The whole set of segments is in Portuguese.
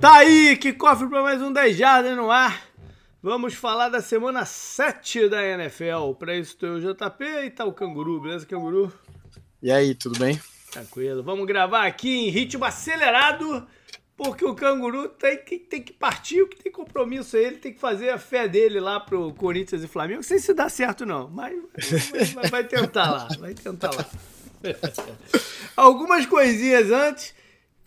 Tá aí, que cofre para mais um 10 Jardas no ar. Vamos falar da semana 7 da NFL. Para isso tem o JP e tá o Canguru, beleza, Canguru? E aí, tudo bem? Tranquilo. Vamos gravar aqui em ritmo acelerado, porque o Canguru tem que, tem que partir, o que tem compromisso aí, ele tem que fazer a fé dele lá pro Corinthians e Flamengo. Não sei se dá certo, não, mas vai, vai tentar lá, vai tentar lá. Algumas coisinhas antes.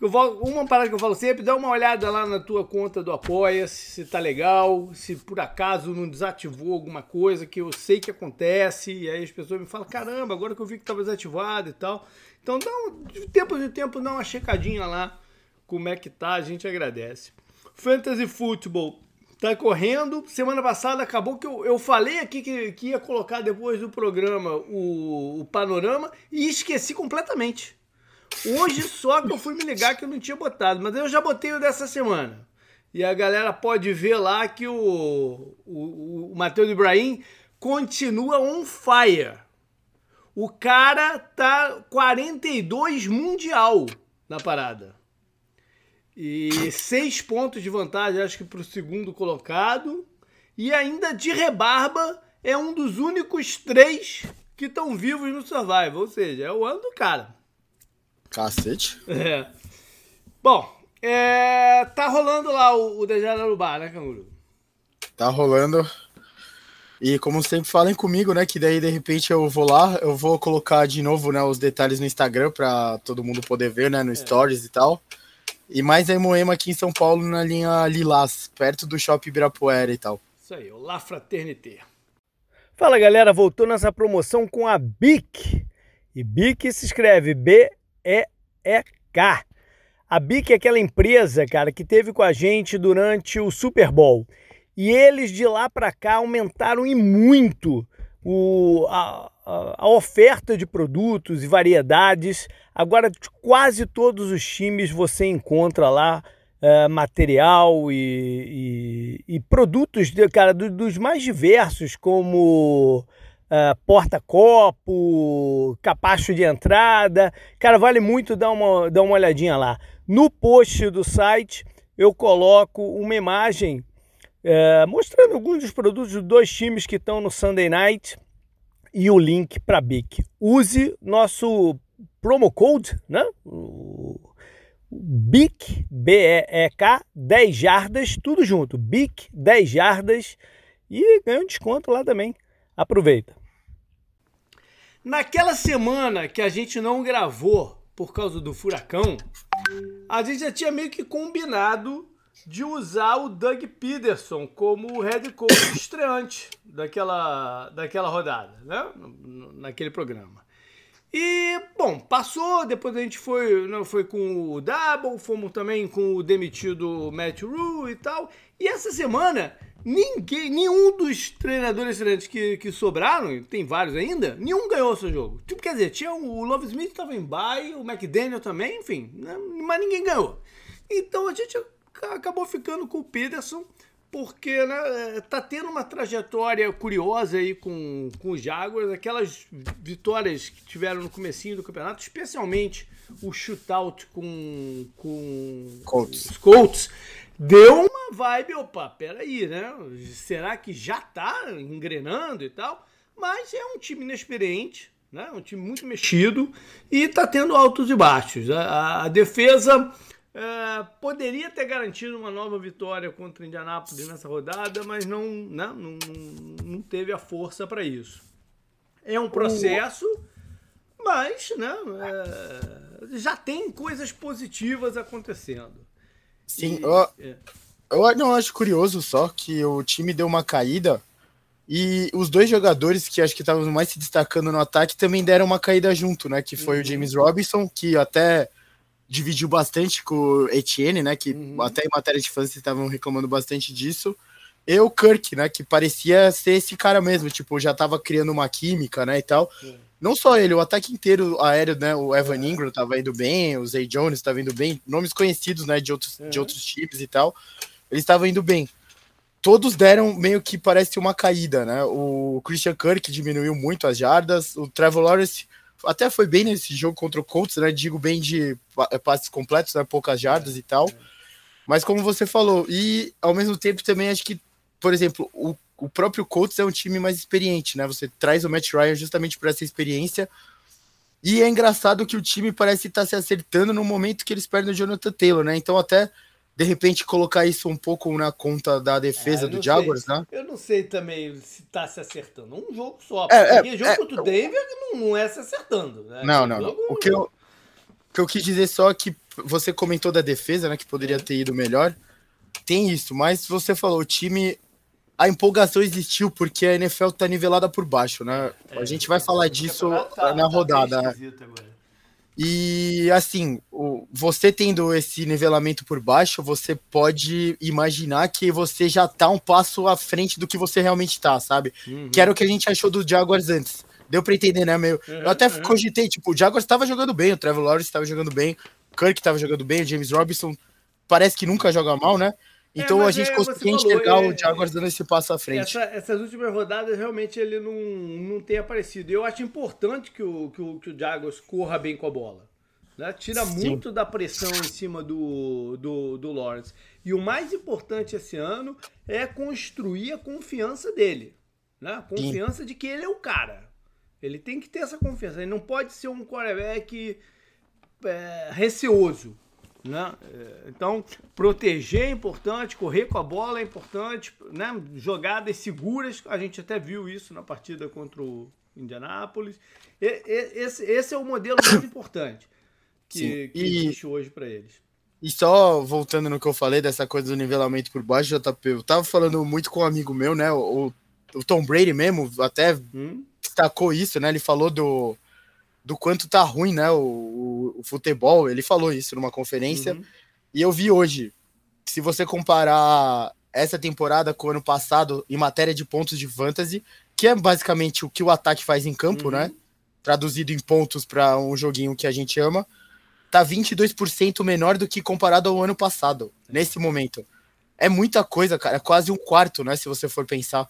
Uma parada que eu falo sempre, dá uma olhada lá na tua conta do Apoia-se, se tá legal, se por acaso não desativou alguma coisa que eu sei que acontece, e aí as pessoas me falam, caramba, agora que eu vi que estava desativado e tal. Então dá um, de tempo em tempo dá uma checadinha lá como é que tá, a gente agradece. Fantasy Football tá correndo. Semana passada acabou que eu, eu falei aqui que, que ia colocar depois do programa o, o panorama e esqueci completamente. Hoje só que eu fui me ligar que eu não tinha botado, mas eu já botei o dessa semana. E a galera pode ver lá que o, o, o Matheus Ibrahim continua on fire. O cara tá 42 mundial na parada. E seis pontos de vantagem, acho que para o segundo colocado. E ainda de rebarba, é um dos únicos três que estão vivos no Survival. Ou seja, é o ano do cara. Cacete. É. Bom, é, tá rolando lá o, o Dejada no bar, né, Canguru? Tá rolando. E como sempre, falem comigo, né? Que daí de repente eu vou lá, eu vou colocar de novo né, os detalhes no Instagram para todo mundo poder ver, né? No é. Stories e tal. E mais em Moema aqui em São Paulo, na linha Lilás, perto do Shopping Ibirapuera e tal. Isso aí, o La Fraternité. Fala galera, voltou nessa promoção com a BIC. E BIC se escreve B e-E-K. A BIC é aquela empresa, cara, que teve com a gente durante o Super Bowl. E eles de lá para cá aumentaram e muito o, a, a, oferta de produtos e variedades. Agora, quase todos os times você encontra lá uh, material e, e, e produtos, de, cara, do, dos mais diversos, como uh, porta-copo, capacho de entrada. Cara, vale muito dar uma, dar uma olhadinha lá. No post do site eu coloco uma imagem uh, mostrando alguns dos produtos dos dois times que estão no Sunday Night e o link para BIC. Use nosso promo code, né? BIC, B-E-E-K, 10 jardas, tudo junto. BIC, 10 jardas e ganha um desconto lá também. Aproveita. Naquela semana que a gente não gravou por causa do furacão, a gente já tinha meio que combinado de usar o Doug Peterson como head coach estreante daquela, daquela rodada, né? Naquele programa. E, bom, passou, depois a gente foi, não, foi com o Double, fomos também com o demitido Matt Rule e tal. E essa semana Ninguém, nenhum dos treinadores excelentes que, que sobraram, tem vários ainda, nenhum ganhou seu jogo. Tipo, quer dizer, tinha o Love Smith estava em bye, o McDaniel também, enfim, né? mas ninguém ganhou. Então a gente acabou ficando com o Peterson, porque né, tá tendo uma trajetória curiosa aí com, com os Jaguars, aquelas vitórias que tiveram no comecinho do campeonato, especialmente o shootout com, com Colts. os Colts deu uma vibe, opa, peraí, né? Será que já tá engrenando e tal? Mas é um time inexperiente, né? Um time muito mexido e tá tendo altos e baixos. A, a, defesa é, poderia ter garantido uma nova vitória contra o Indianápolis nessa rodada, mas não, né? não, não teve a força para isso. É um processo, mas né? É, já tem coisas positivas acontecendo. Sim, e, eu, é. eu não acho curioso só que o time deu uma caída e os dois jogadores que acho que estavam mais se destacando no ataque também deram uma caída junto, né? Que foi uhum. o James Robinson, que até dividiu bastante com o Etienne, né? Que uhum. até em matéria de fãs estavam reclamando bastante disso. E o Kirk, né? Que parecia ser esse cara mesmo, tipo, já tava criando uma química, né? E tal. Uhum. Não só ele, o ataque inteiro aéreo, né? O Evan Ingram tava indo bem, o Zay Jones tava indo bem, nomes conhecidos, né? De outros, de outros times e tal. Eles estavam indo bem. Todos deram meio que parece uma caída, né? O Christian Kirk diminuiu muito as jardas, o Trevor Lawrence até foi bem nesse jogo contra o Colts, né? Digo bem de passes completos, né? Poucas jardas e tal. Mas como você falou, e ao mesmo tempo também acho que, por exemplo, o, o próprio Colts é um time mais experiente, né? Você traz o Matt Ryan justamente por essa experiência. E é engraçado que o time parece estar se acertando no momento que eles perdem o Jonathan Taylor, né? Então até de repente colocar isso um pouco na conta da defesa ah, do Jaguars, sei. né? Eu não sei também se tá se acertando. Um jogo só. É, porque é, jogo é, contra o Denver não, não é se acertando. Né? Não, não, não. O que eu, o que eu quis dizer só é que você comentou da defesa, né? Que poderia ter ido melhor. Tem isso, mas você falou, o time. A empolgação existiu porque a NFL tá nivelada por baixo, né? É, a gente vai falar disso tá, na tá rodada. Tá e assim, você tendo esse nivelamento por baixo, você pode imaginar que você já tá um passo à frente do que você realmente tá, sabe? Uhum. Que era o que a gente achou do Jaguars antes. Deu pra entender, né? Meio... Uhum, eu até uhum. cogitei, tipo, o Jaguars tava jogando bem, o Trevor Lawrence tava jogando bem, o Kirk tava jogando bem, o James Robinson parece que nunca joga mal, né? É, então é, a gente é, conseguiu enxergar é, o Jaguars dando esse passo à frente. Essa, essas últimas rodadas realmente ele não, não tem aparecido. Eu acho importante que o, que o, que o Jaguars corra bem com a bola. Né? Tira Sim. muito da pressão em cima do, do, do Lawrence. E o mais importante esse ano é construir a confiança dele. Né? Confiança Sim. de que ele é o cara. Ele tem que ter essa confiança. Ele não pode ser um quarterback é, receoso. Né? É, então, proteger é importante, correr com a bola é importante, né? jogadas seguras, a gente até viu isso na partida contra o Indianápolis. Esse, esse é o modelo mais importante que, que e, existe hoje para eles. E só voltando no que eu falei dessa coisa do nivelamento por baixo, JP, eu tava falando muito com um amigo meu, né? O, o Tom Brady mesmo até hum? destacou isso, né? Ele falou do do quanto tá ruim, né, o, o, o futebol. Ele falou isso numa conferência. Uhum. E eu vi hoje, se você comparar essa temporada com o ano passado em matéria de pontos de fantasy, que é basicamente o que o ataque faz em campo, uhum. né? Traduzido em pontos para um joguinho que a gente ama, tá 22% menor do que comparado ao ano passado, nesse momento. É muita coisa, cara. É quase um quarto, né? Se você for pensar.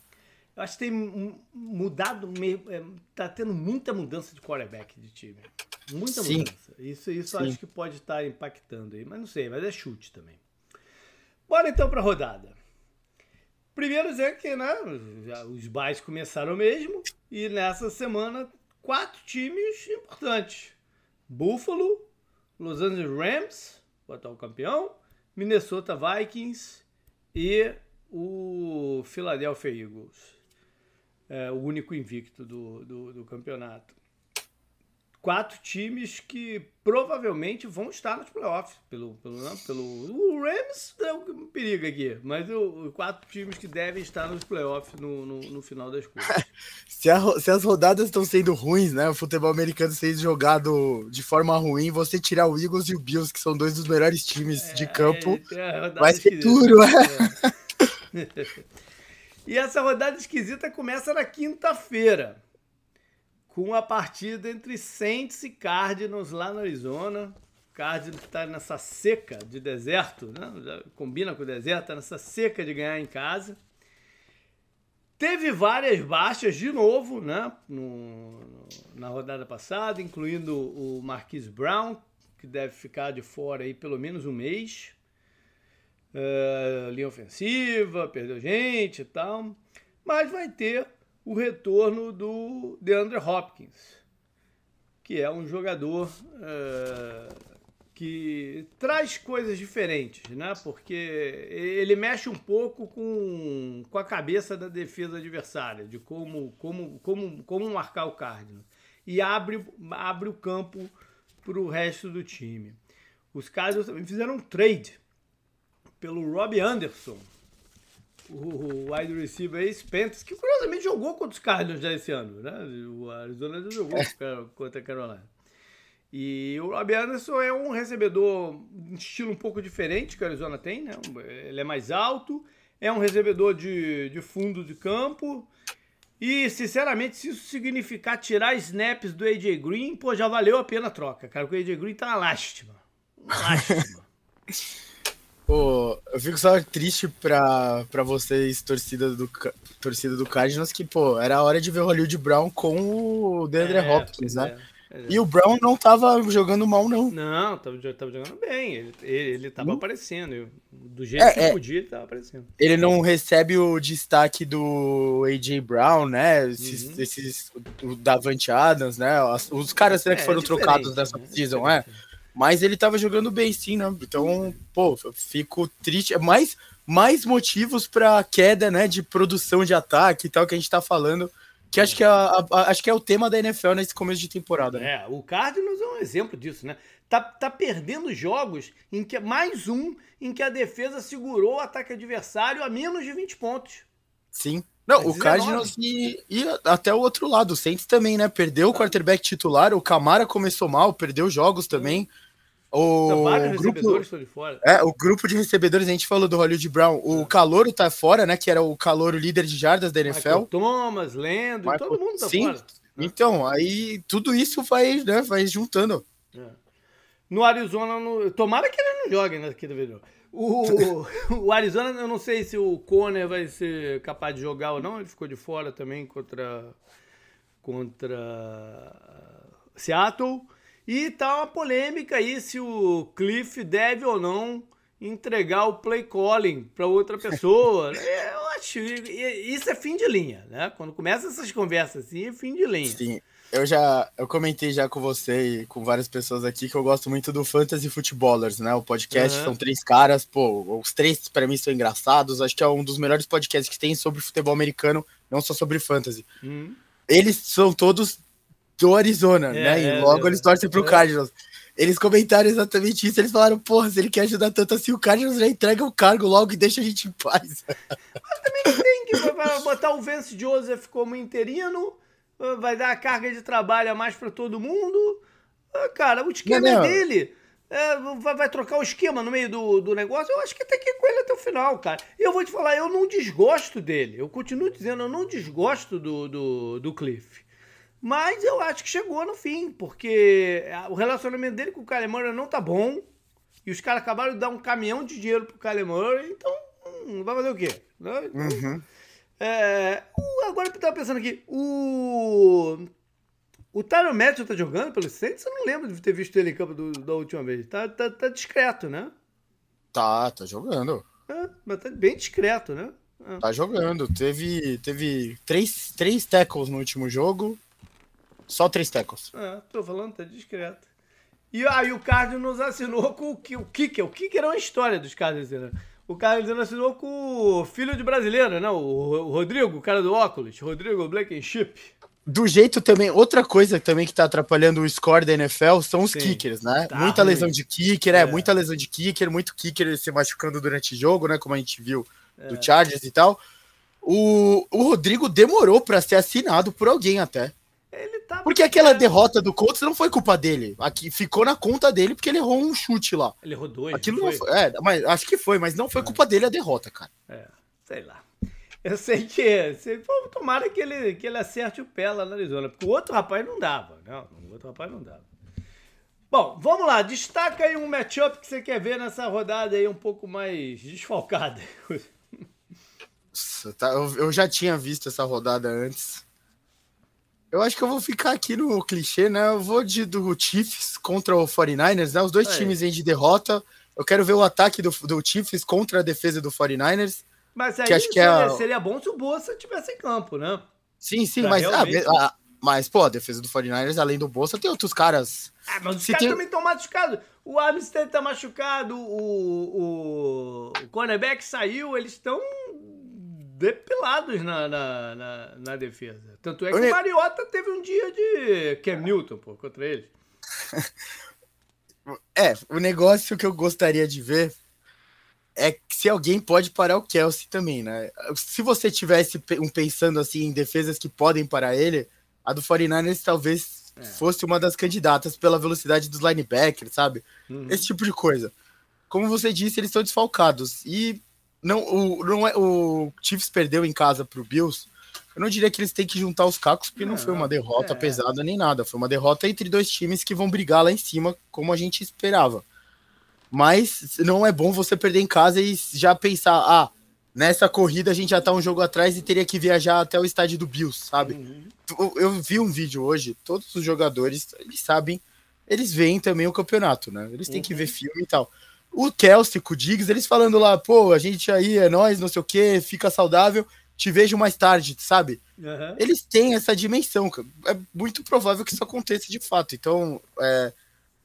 Eu acho que tem mudado meio. É, tá tendo muita mudança de quarterback de time. Muita Sim. mudança. Isso, isso acho que pode estar impactando aí. Mas não sei, mas é chute também. Bora então para a rodada. Primeiro dizer que né, os bairros começaram mesmo. E nessa semana, quatro times importantes: Buffalo, Los Angeles Rams, o atual campeão, Minnesota Vikings e o Philadelphia Eagles é, o único invicto do, do, do, campeonato. Quatro times que provavelmente vão estar nos playoffs. Pelo, pelo, não, pelo, o Rams é um perigo aqui, mas o, quatro times que devem estar nos playoffs no, no, no final das contas. se, se, as rodadas estão sendo ruins, né? O futebol americano sendo jogado de forma ruim, você tirar o Eagles e o Bills, que são dois dos melhores times é, de campo, é, vai ser duro, né? E essa rodada esquisita começa na quinta-feira, com a partida entre Saints e Cardinals lá no Arizona. Cardinals está nessa seca de deserto, né? Combina com o deserto, está nessa seca de ganhar em casa. Teve várias baixas de novo, né? No, no, na rodada passada, incluindo o Marquise Brown, que deve ficar de fora aí pelo menos um mês uh, linha ofensiva, perdeu gente e tal. Mas vai ter o retorno do DeAndre Hopkins, que é um jogador uh, que traz coisas diferentes, né? Porque ele mexe um pouco com, com a cabeça da defesa adversária, de como, como, como, como marcar o Cardinals. E abre, abre o campo para o resto do time. Os Cardinals também fizeram um trade pelo Rob Anderson, o wide receiver aí, Spence, que curiosamente jogou contra os Cardinals já esse ano, né? O Arizona já jogou contra a Carolina. E o Rob Anderson é um recebedor um estilo um pouco diferente que o Arizona tem, né? Ele é mais alto, é um recebedor de, de fundo de campo. E, sinceramente, se isso significar tirar snaps do AJ Green, pô, já valeu a pena a troca, cara. Porque o AJ Green tá uma lástima. Uma lástima. Pô, eu fico só triste pra, pra vocês, torcida do, torcida do Cardinals, que, pô, era a hora de ver o Hollywood Brown com o DeAndre é, Hopkins, né? É. É. E o Brown não tava jogando mal, não. Não, tava, tava jogando bem. Ele, ele, ele tava aparecendo. Do jeito é, que é, podia, ele tava aparecendo. Ele não recebe o destaque do A.J. Brown, né? Esses, uhum. esses o Davante Adams, né? Os caras né, que é, foram trocados nessa né? season, é. Mas ele tava jogando bem, sim, né? Então, pô, eu fico triste. É mais, mais motivos pra queda, né? De produção de ataque e tal que a gente tá falando que acho que, é a, a, acho que é o tema da NFL nesse começo de temporada. Né? É, o Cardinals é um exemplo disso, né? Tá, tá perdendo jogos em que mais um em que a defesa segurou o ataque adversário a menos de 20 pontos. Sim. Não, o Cardinals e, e, até o outro lado, o Saints também, né? Perdeu o quarterback titular, o Camara começou mal, perdeu jogos também. O grupo. É, o grupo de recebedores, a gente falou do Hollywood Brown. O é. Calouro tá fora, né? Que era o Calouro líder de jardas da NFL. Michael Thomas, Lendo, Michael, todo mundo tá sim. fora. Então, aí tudo isso vai, né, vai juntando. É. No Arizona, no... tomara que ele não jogue, né? O, o Arizona, eu não sei se o Conner vai ser capaz de jogar ou não. Ele ficou de fora também contra, contra Seattle. E tá uma polêmica aí se o Cliff deve ou não entregar o play calling para outra pessoa. É, eu acho isso é fim de linha, né? Quando começa essas conversas assim, é fim de linha. Sim. Eu já eu comentei já com você e com várias pessoas aqui que eu gosto muito do Fantasy Footballers, né? O podcast uhum. são três caras, pô, os três para mim são engraçados. Acho que é um dos melhores podcasts que tem sobre futebol americano, não só sobre fantasy. Uhum. Eles são todos do Arizona, é, né? E é, logo é, eles torcem pro é. Cardinals. Eles comentaram exatamente isso. Eles falaram, porra, se ele quer ajudar tanto assim, o Cardinals já entrega o cargo logo e deixa a gente em paz. Mas também tem que botar o Vance Joseph como interino, vai dar a carga de trabalho a mais para todo mundo. Ah, cara, o esquema não, não. é dele. É, vai, trocar o esquema no meio do, do negócio, eu acho que tem que ir com ele até o final, cara. E eu vou te falar, eu não desgosto dele. Eu continuo dizendo, eu não desgosto do, do, do Cliff. Mas eu acho que chegou no fim, porque o relacionamento dele com o Kyler Murray não tá bom. E os caras acabaram de dar um caminhão de dinheiro pro Kyler Murray, então hum, vai fazer o quê? Né? Então, uhum. É, agora eu tava pensando aqui, o. O Tyron Matthew tá jogando pelo Saints? Eu não lembro de ter visto ele em campo do, da última vez. Tá, tá, tá discreto, né? Tá, tá jogando. É, mas tá bem discreto, né? É. Tá jogando. Teve, teve três, três tackles no último jogo. Só três tackles. É, tô falando, tá discreto. E aí o Cardinals assinou com o, o Kicker. O Kicker é uma história dos Cardinals, né? O Cardinals assinou com o filho de brasileiro, né? O, o Rodrigo, o cara do óculos. Rodrigo Blankenship. Do jeito também, outra coisa também que tá atrapalhando o score da NFL são os Sim, kickers, né? Tá muita ruim. lesão de kicker, é. é, muita lesão de kicker, muito kicker se machucando durante o jogo, né? Como a gente viu é. do Chargers e tal. O, o Rodrigo demorou para ser assinado por alguém até. Tá porque aquela derrota do Colts não foi culpa dele. Aqui ficou na conta dele porque ele errou um chute lá. Ele errou dois. Aquilo não foi. É, mas acho que foi, mas não foi é. culpa dele a derrota, cara. É, sei lá. Eu sei que. Pô, tomara que ele, que ele acerte o pé lá na Arizona. Porque o outro rapaz não dava. Não, o outro rapaz não dava. Bom, vamos lá. Destaca aí um matchup que você quer ver nessa rodada aí um pouco mais desfalcada. Tá, eu já tinha visto essa rodada antes. Eu acho que eu vou ficar aqui no clichê, né? Eu vou de do Chiefs contra o 49ers, né? Os dois é. times vêm de derrota. Eu quero ver o ataque do, do Chiefs contra a defesa do 49ers. Mas aí que acho que é... seria bom se o Bolsa tivesse em campo, né? Sim, sim, pra mas, ah, realmente... ah, mas, pô, a defesa do 49ers, além do Bolsa, tem outros caras. Ah, mas os caras tem... também estão machucados. O Armstead tá machucado, o, o, o cornerback saiu, eles estão depilados na, na, na, na, defesa. Tanto é que o Mariota teve um dia de Cam Newton, pô, contra eles. é, o negócio que eu gostaria de ver é se alguém pode parar o Kelsey também, né? Se você tivesse um pensando assim em defesas que podem parar ele, a do 49ers talvez é. fosse uma das candidatas pela velocidade dos linebackers, sabe? Uhum. Esse tipo de coisa. Como você disse, eles estão desfalcados. E não, o, não é, o Chiefs perdeu em casa pro Bills. Eu não diria que eles têm que juntar os cacos, porque não, não foi uma derrota é. pesada nem nada. Foi uma derrota entre dois times que vão brigar lá em cima, como a gente esperava. Mas não é bom você perder em casa e já pensar, ah, nessa corrida a gente já tá um jogo atrás e teria que viajar até o estádio do Bills, sabe? Uhum. Eu, eu, vi um vídeo hoje, todos os jogadores, eles sabem, eles veem também o campeonato, né? Eles têm uhum. que ver filme e tal. O Kelsey, o Diggs, eles falando lá, pô, a gente aí é nós, não sei o que, fica saudável, te vejo mais tarde, sabe? Uhum. Eles têm essa dimensão, cara. É muito provável que isso aconteça de fato. Então, é...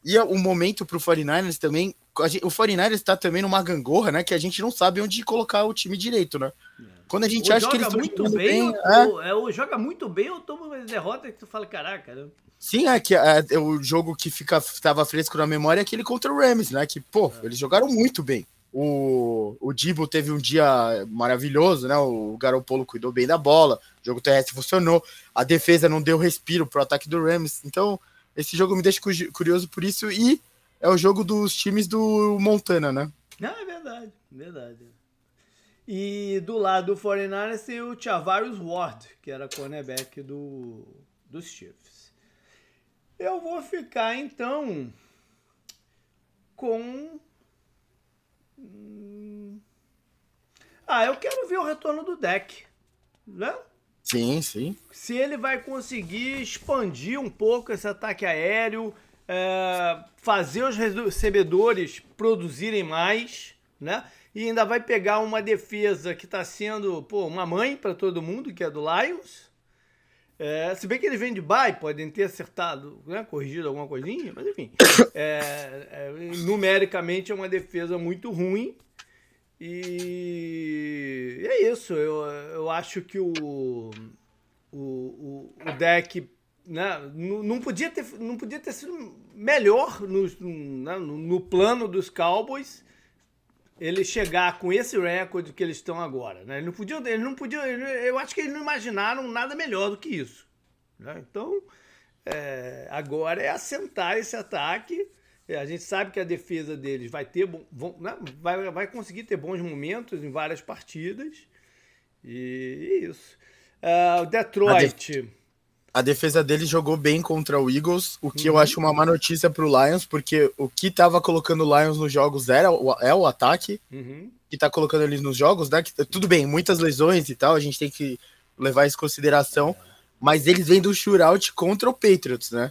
e o momento pro 49ers também, gente, o 49ers está também numa gangorra, né? Que a gente não sabe onde colocar o time direito, né? É. Quando a gente ou acha que eles muito bem, bem ou, é... ou, joga muito bem ou toma uma derrota que tu fala, caraca, né? Sim, é que é, é, o jogo que fica estava fresco na memória é aquele contra o Rams, né? Que, pô, é. eles jogaram muito bem. O, o Dibo teve um dia maravilhoso, né? O Garopolo cuidou bem da bola, o jogo terrestre funcionou, a defesa não deu respiro pro ataque do Rams. Então, esse jogo me deixa curioso por isso e é o jogo dos times do Montana, né? Ah, é verdade, verdade. E do lado do 49ers tem o Chavarius Ward, que era cornerback do, dos Chiefs. Eu vou ficar então com. Hum, ah, eu quero ver o retorno do deck, né? Sim, sim. Se ele vai conseguir expandir um pouco esse ataque aéreo, é, fazer os recebedores produzirem mais, né? E ainda vai pegar uma defesa que está sendo pô, uma mãe para todo mundo, que é do Lions, é, se bem que eles vêm de bye, podem ter acertado, né, corrigido alguma coisinha, mas enfim. É, é, numericamente é uma defesa muito ruim. E é isso. Eu, eu acho que o, o, o, o deck né, não, podia ter, não podia ter sido melhor no, né, no, no plano dos Cowboys ele chegar com esse recorde que eles estão agora. Né? Eles não podiam, eles não podiam, eu acho que eles não imaginaram nada melhor do que isso. Né? Então, é, agora é assentar esse ataque. A gente sabe que a defesa deles vai ter bom, né? vai, vai conseguir ter bons momentos em várias partidas. E isso. Uh, Detroit a defesa dele jogou bem contra o Eagles, o que uhum. eu acho uma má notícia para o Lions, porque o que estava colocando o Lions nos jogos era o, é o ataque, uhum. que está colocando eles nos jogos, né? Que, tudo bem, muitas lesões e tal, a gente tem que levar isso em consideração, mas eles vêm do shootout contra o Patriots, né?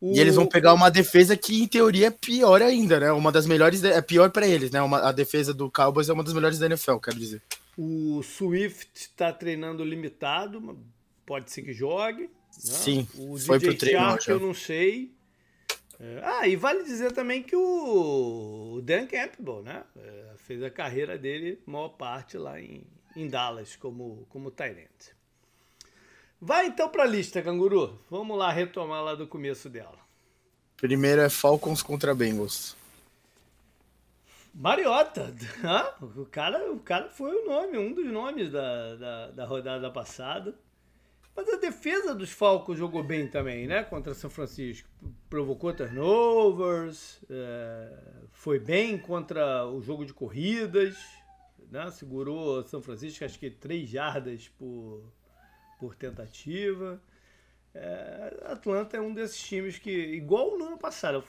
Uhum. E eles vão pegar uma defesa que, em teoria, é pior ainda, né? Uma das melhores, é pior para eles, né? Uma, a defesa do Cowboys é uma das melhores da NFL, quero dizer. O Swift está treinando limitado, pode ser que jogue. Né? Sim, o foi DJ pro treino. Shark, eu não sei. É, ah, e vale dizer também que o Dan Campbell, né? É, fez a carreira dele, maior parte lá em, em Dallas, como, como Tyrant. Vai então para a lista, Canguru. Vamos lá retomar lá do começo dela. Primeiro é Falcons contra Bengals. Mariota. O, cara, o cara foi o nome, um dos nomes da, da, da rodada passada. Mas a defesa dos Falcons jogou bem também, né? Contra São Francisco. Provocou turnovers, é, foi bem contra o jogo de corridas, né? Segurou São Francisco, acho que três jardas por, por tentativa. É, Atlanta é um desses times que, igual no ano passado,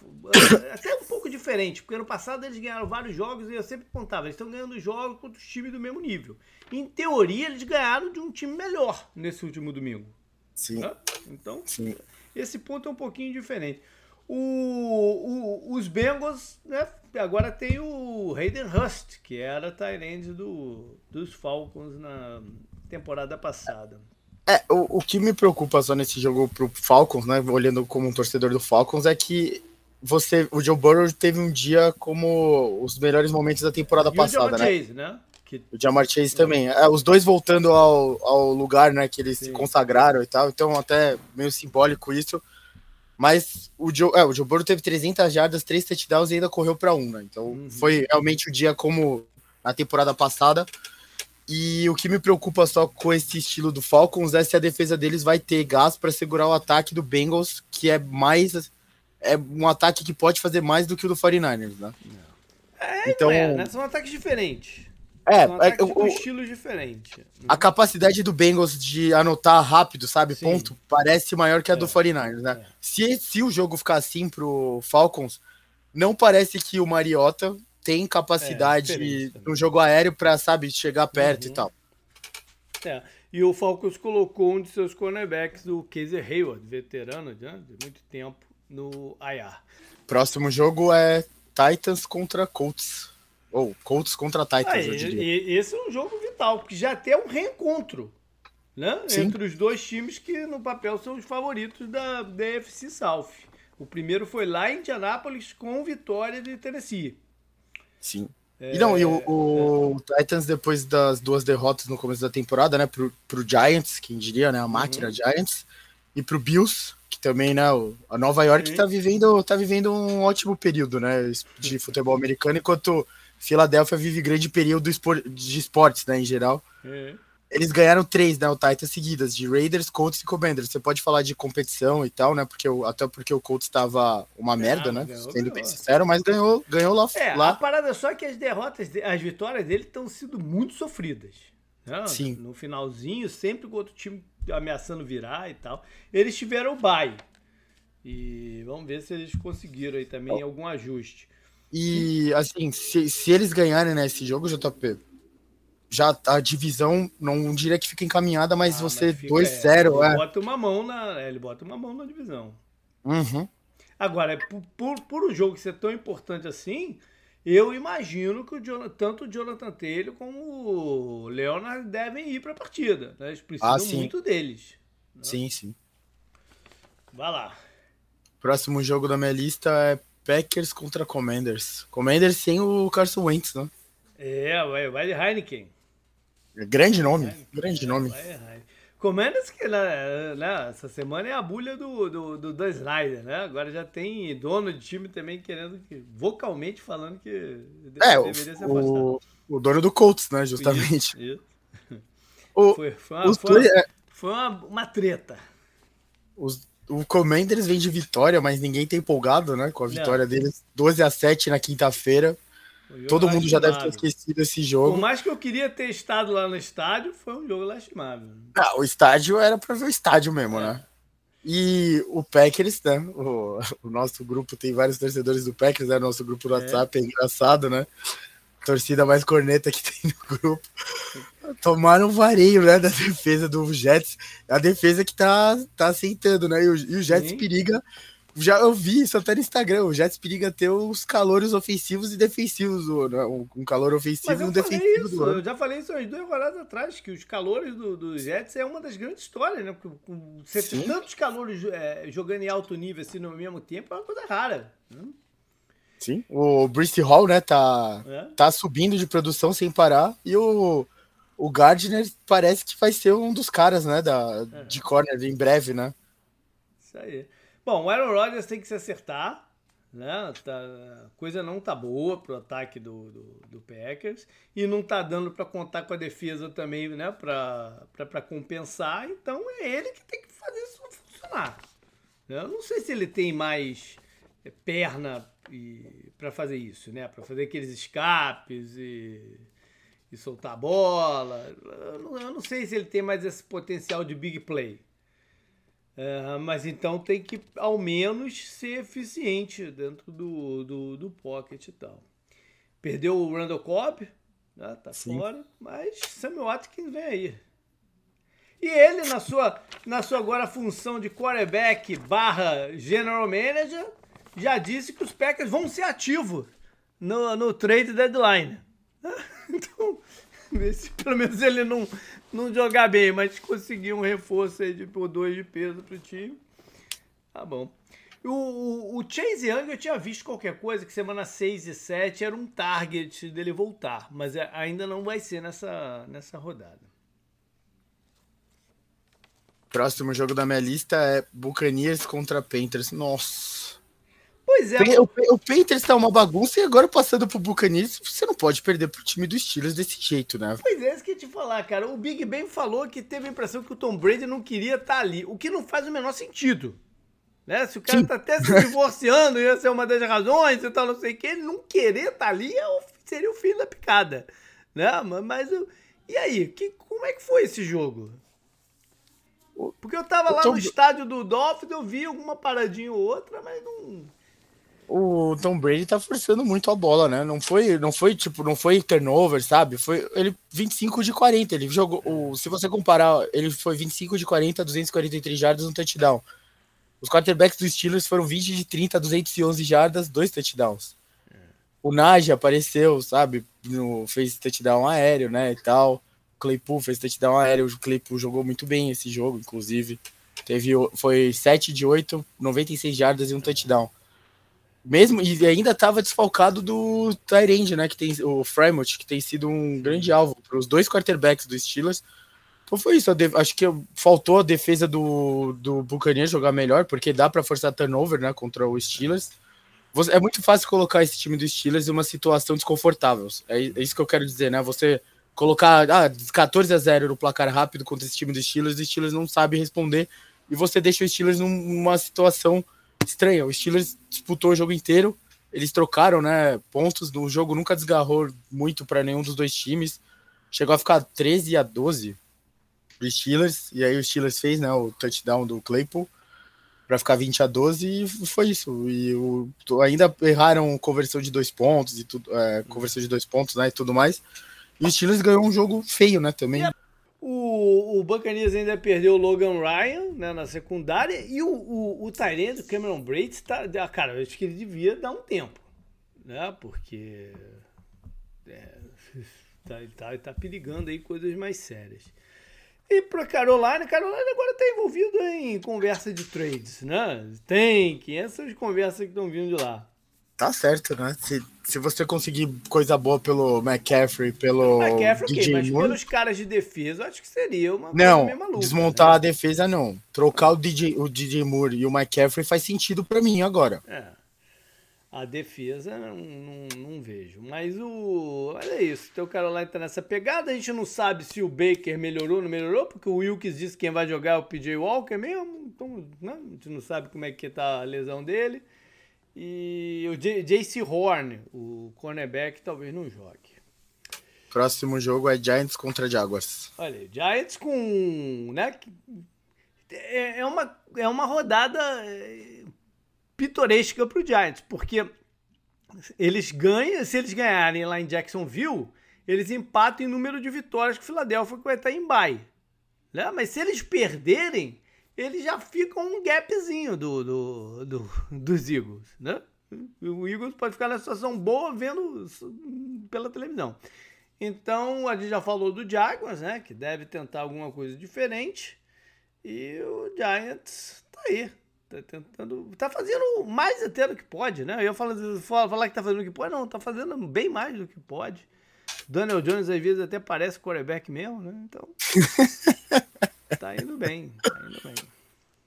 até um pouco diferente, porque ano passado eles ganharam vários jogos e eu sempre contava, eles estão ganhando jogos contra os times do mesmo nível. Em teoria, eles ganharam de um time melhor nesse último domingo. Sim. Então, Sim. esse ponto é um pouquinho diferente. O, o, os Bengals, né, agora tem o Hayden Hurst, que era Tyrande do, dos Falcons na temporada passada. É, o, o que me preocupa só nesse jogo pro Falcons, né? Olhando como um torcedor do Falcons, é que você, o Joe Burrow teve um dia como os melhores momentos da temporada e passada, o né? Chase, né? Que... O Jamar Chase também. É, os dois voltando ao, ao lugar, né, que eles Sim. se consagraram e tal. Então, até meio simbólico isso. Mas o Joe, é, o Joe Burrow teve 300 jardas, 3 touchdowns e ainda correu para um, né? Então, uhum. foi realmente o dia como na temporada passada. E o que me preocupa só com esse estilo do Falcons é se a defesa deles vai ter gás para segurar o ataque do Bengals, que é mais. É um ataque que pode fazer mais do que o do 49ers, né? É, então, é, né? São ataques diferentes. É, São ataques é, o, estilo diferente. A capacidade do Bengals de anotar rápido, sabe? Sim. Ponto, parece maior que a é, do 49ers, né? É. Se, se o jogo ficar assim pro Falcons, não parece que o Mariota tem capacidade é, no jogo aéreo para, sabe, chegar perto uhum. e tal. É. E o Falcons colocou um de seus cornerbacks, o Casey Hayward, veterano de, né, de muito tempo, no IR. Próximo jogo é Titans contra Colts. Ou Colts contra Titans, ah, eu diria. E, esse é um jogo vital, porque já tem um reencontro né? entre os dois times que no papel são os favoritos da DFC South. O primeiro foi lá em Indianápolis com vitória de Tennessee. Sim. É, e não, e o, o é. Titans, depois das duas derrotas no começo da temporada, né, pro, pro Giants, quem diria, né, a máquina uhum. Giants, e pro Bills, que também, né, a Nova York está vivendo, tá vivendo um ótimo período, né, de futebol americano, enquanto Filadélfia vive grande período de esportes, né, em geral. Uhum. Eles ganharam três, né, o Titans seguidas, de Raiders, Colts e Commanders. Você pode falar de competição e tal, né, porque o, até porque o Colts estava uma merda, né, ganhou, sendo bem sincero, mas ganhou, ganhou lá, é, lá. A parada só é que as derrotas, as vitórias dele estão sendo muito sofridas. Né? Sim. No finalzinho, sempre com outro time ameaçando virar e tal. Eles tiveram o bye. E vamos ver se eles conseguiram aí também oh. algum ajuste. E assim, se, se eles ganharem nesse né, jogo, JP, já a divisão não diria que fica encaminhada, mas ah, você 2-0. É, ele é. bota uma mão na, é, ele bota uma mão na divisão. Uhum. Agora, é por, por, por um jogo ser tão importante assim, eu imagino que o Jonathan, tanto o Jonathan Taylor como o Leonard devem ir para a partida. Né? Eles precisam ah, muito deles. Né? Sim, sim. Vai lá. Próximo jogo da minha lista é Packers contra Commanders. Commanders sem o Carson Wentz, né? É, vai de Heineken. Grande nome, grande nome. Commanders que né, né, essa semana é a bulha do, do, do Dan Snyder, né? Agora já tem dono de time também querendo que, vocalmente falando que é, deveria ser O, o dono do Colts, né? Justamente. Isso, isso. O, foi, foi, uma, foi, uma, é- foi uma, uma, treta. Os, o Commanders vem de vitória, mas ninguém tem empolgado, né? Com a vitória Não. deles 12 a 7 na quinta-feira. Todo mundo já deve ter esquecido esse jogo. Por mais que eu queria ter estado lá no estádio, foi um jogo lastimável. Ah, o estádio era para ver o estádio mesmo, é. né? E o Packers, né? O, o, nosso grupo tem vários torcedores do Packers, né? Nosso grupo no é. WhatsApp é engraçado, né? torcida mais corneta que tem no grupo. Tomaram um vareio, né? Da defesa do Jets. A defesa que tá, tá aceitando, né? E o, e o Jets Sim. periga já eu vi isso até no Instagram. O Jets periga ter os calores ofensivos e defensivos, né? um calor ofensivo e um defensivo. Isso, eu já falei isso umas duas rodadas atrás, que os calores do, do Jets é uma das grandes histórias, né? Com, com tantos calores é, jogando em alto nível assim no mesmo tempo é uma coisa rara. Né? Sim, o Brice Hall, né, tá, é? tá subindo de produção sem parar e o, o Gardner parece que vai ser um dos caras, né, da, é. de corner em breve, né? Isso aí. Bom, o Aaron Rodgers tem que se acertar, né? Tá, a coisa não tá boa pro ataque do, do, do Packers e não tá dando para contar com a defesa também, né? Para compensar. Então é ele que tem que fazer isso funcionar. Eu não sei se ele tem mais é, perna para fazer isso, né? Para fazer aqueles escapes e, e soltar a bola. Eu não, eu não sei se ele tem mais esse potencial de big play. É, mas então tem que ao menos ser eficiente dentro do, do, do pocket e tal. Perdeu o Randall Cobb, né, tá Sim. fora, mas Samuel Watkins vem aí. E ele, na sua, na sua agora função de quarterback barra general manager, já disse que os Packers vão ser ativos no, no trade deadline. Então, pelo menos ele não, não jogar bem, mas conseguir um reforço aí de por dois de peso pro time. Tá bom. O, o, o, Chase Young eu tinha visto qualquer coisa que semana 6 e 7 era um target dele voltar, mas é, ainda não vai ser nessa, nessa rodada. Próximo jogo da minha lista é Buccaneers contra Panthers. Nossa. Pois é. O, o Panthers tá uma bagunça e agora passando pro Buccaneers, você não pode perder pro time do Steelers desse jeito, né? Pois é, isso que falar, cara. O Big Ben falou que teve a impressão que o Tom Brady não queria estar tá ali, o que não faz o menor sentido. Né? Se o cara Sim. tá até se divorciando, ia ser uma das razões e tal, não sei o que, ele não querer estar tá ali é seria o fim da picada. Né? Mas, e aí, que, como é que foi esse jogo? Porque eu tava lá no estádio do Dolphins, eu vi alguma paradinha ou outra, mas não o Tom Brady tá forçando muito a bola, né? Não foi, não foi tipo, não foi turnover, sabe? Foi ele 25 de 40, ele jogou, o, se você comparar, ele foi 25 de 40, 243 jardas, um touchdown. Os quarterbacks dos Steelers foram 20 de 30, 211 jardas, dois touchdowns. O Najee apareceu, sabe? No, fez touchdown aéreo, né? E tal. O Claypool fez touchdown aéreo. O Claypool jogou muito bem esse jogo, inclusive. Teve, foi 7 de 8, 96 jardas e um touchdown. Mesmo, e ainda estava desfalcado do Tyrande, né? Que tem o Fremont, que tem sido um grande alvo para os dois quarterbacks dos Steelers. Então foi isso. Acho que faltou a defesa do, do Buccaneers jogar melhor, porque dá para forçar turnover, né? Contra o Steelers. É muito fácil colocar esse time dos Steelers em uma situação desconfortável. É, é isso que eu quero dizer, né? Você colocar ah, 14 a 0 no placar rápido contra esse time dos Steelers, os Steelers não sabe responder e você deixa os Steelers numa situação estranha. O Steelers disputou o jogo inteiro, eles trocaram, né, pontos, o jogo nunca desgarrou muito para nenhum dos dois times. Chegou a ficar 13 a 12 do Steelers, e aí o Steelers fez, né, o touchdown do Claypool para ficar 20 a 12 e foi isso. E o, ainda erraram conversão de dois pontos e tudo, é, conversão de dois pontos, né, e tudo mais. E o Steelers ganhou um jogo feio, né, também. O, o Buccaneers ainda perdeu o Logan Ryan né, na secundária e o, o, o Tyrande, o Cameron Braid, tá, cara, eu acho que ele devia dar um tempo, né? Porque é, tá, ele tá, tá perigando aí coisas mais sérias. E para Carolina, Carolina agora está envolvido em conversa de trades, né? Tem 500 conversas que estão vindo de lá. Tá certo, né? Se, se você conseguir coisa boa pelo McCaffrey, pelo. McCaffrey, DJ okay, mas Moore, pelos caras de defesa, eu acho que seria uma não, maluca, Desmontar né? a defesa, não. Trocar o DJ, o DJ Moore e o McCaffrey faz sentido para mim agora. É. A defesa, não, não, não, vejo. Mas o. Olha isso. O teu Carolina tá nessa pegada. A gente não sabe se o Baker melhorou ou não melhorou, porque o Wilkes disse que quem vai jogar é o PJ Walker mesmo. Então, né? a gente não sabe como é que tá a lesão dele. E o J.C. Horn, o cornerback, talvez não jogue. Próximo jogo é Giants contra Jaguars. Olha aí, Giants com. Né, é, é, uma, é uma rodada é, pitoresca para o Giants, porque eles ganham, se eles ganharem lá em Jacksonville, eles empatam em número de vitórias com o Philadelphia, que vai estar em bye. Né? Mas se eles perderem, ele já fica um gapzinho do, do, do, dos Eagles, né? O Eagles pode ficar na situação boa vendo pela televisão. Então, a gente já falou do Jaguars, né? Que deve tentar alguma coisa diferente. E o Giants tá aí. Tá tentando. Tá fazendo mais até do que pode, né? Eu falar, falar que tá fazendo o que pode. Não, tá fazendo bem mais do que pode. Daniel Jones às vezes até parece quarterback mesmo, né? Então. Tá indo bem, tá indo bem.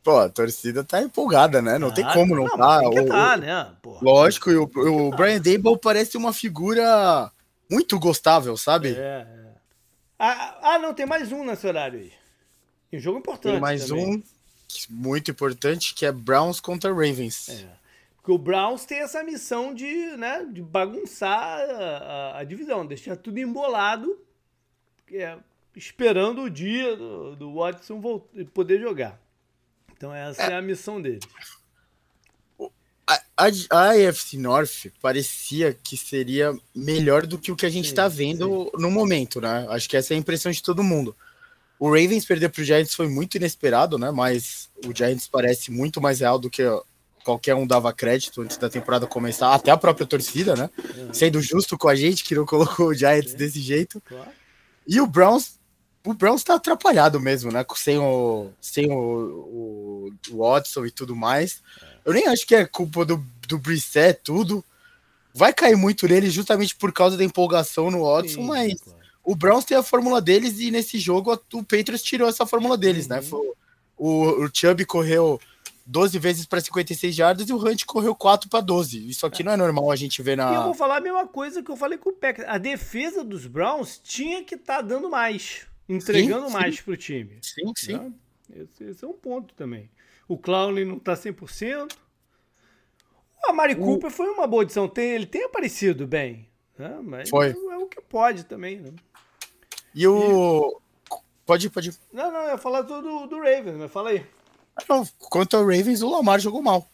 Pô, a torcida tá empolgada, né? Não ah, tem como não, não tá. Tem tá, né? Porra. Lógico, e o, o Brian Dable parece uma figura muito gostável, sabe? É, é. Ah, ah, não, tem mais um nesse horário aí. um jogo importante. Tem mais também. um muito importante que é Browns contra Ravens. É. Porque o Browns tem essa missão de, né, de bagunçar a, a, a divisão, deixar tudo embolado. É, esperando o dia do, do Watson voltar, poder jogar. Então essa é, é a missão dele. A, a, a AFC North parecia que seria melhor do que o que a gente está vendo sim. no momento, né? Acho que essa é a impressão de todo mundo. O Ravens perder para o Giants foi muito inesperado, né? Mas o Giants parece muito mais real do que qualquer um dava crédito antes da temporada começar, até a própria torcida, né? Uhum. Sendo justo com a gente que não colocou o Giants sim. desse jeito. Claro. E o Browns o Browns tá atrapalhado mesmo, né? Sem o, sem o, o, o Watson e tudo mais. Eu nem acho que é culpa do, do Brissett, tudo. Vai cair muito nele justamente por causa da empolgação no Watson, Sim, mas claro. o Browns tem a fórmula deles e nesse jogo o Patriots tirou essa fórmula deles, né? uhum. né? Foi, o, o Chubb correu 12 vezes para 56 jardas e o Hunt correu 4 para 12. Isso aqui é. não é normal a gente ver na. E eu vou falar a mesma coisa que eu falei com o Packers. A defesa dos Browns tinha que estar tá dando mais entregando sim, mais para o time. Sim, sim. Né? Esse, esse, é um ponto também. O Clowney não está 100%. O Amari o... Cooper foi uma boa edição. Tem, ele tem aparecido bem. Né? Mas foi. é o que pode também. Né? E o. E... Pode, pode. Não, não, eu ia falar do, do Ravens, mas fala aí. Não, quanto ao Ravens, o Lamar jogou mal.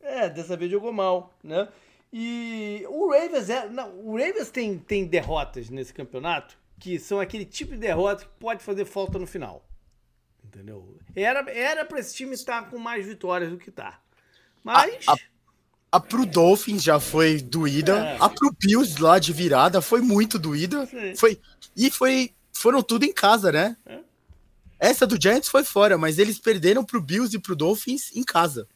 É, dessa vez jogou mal, né? E o Ravens é. Não, o Ravens tem, tem derrotas nesse campeonato que são aquele tipo de derrota que pode fazer falta no final. Entendeu? Era, era pra esse time estar com mais vitórias do que tá. Mas. A, a, a pro Dolphins já foi doída. É. A pro Bills lá de virada foi muito doída. Foi, e foi, foram tudo em casa, né? É. Essa do Giants foi fora, mas eles perderam pro Bills e pro Dolphins em casa.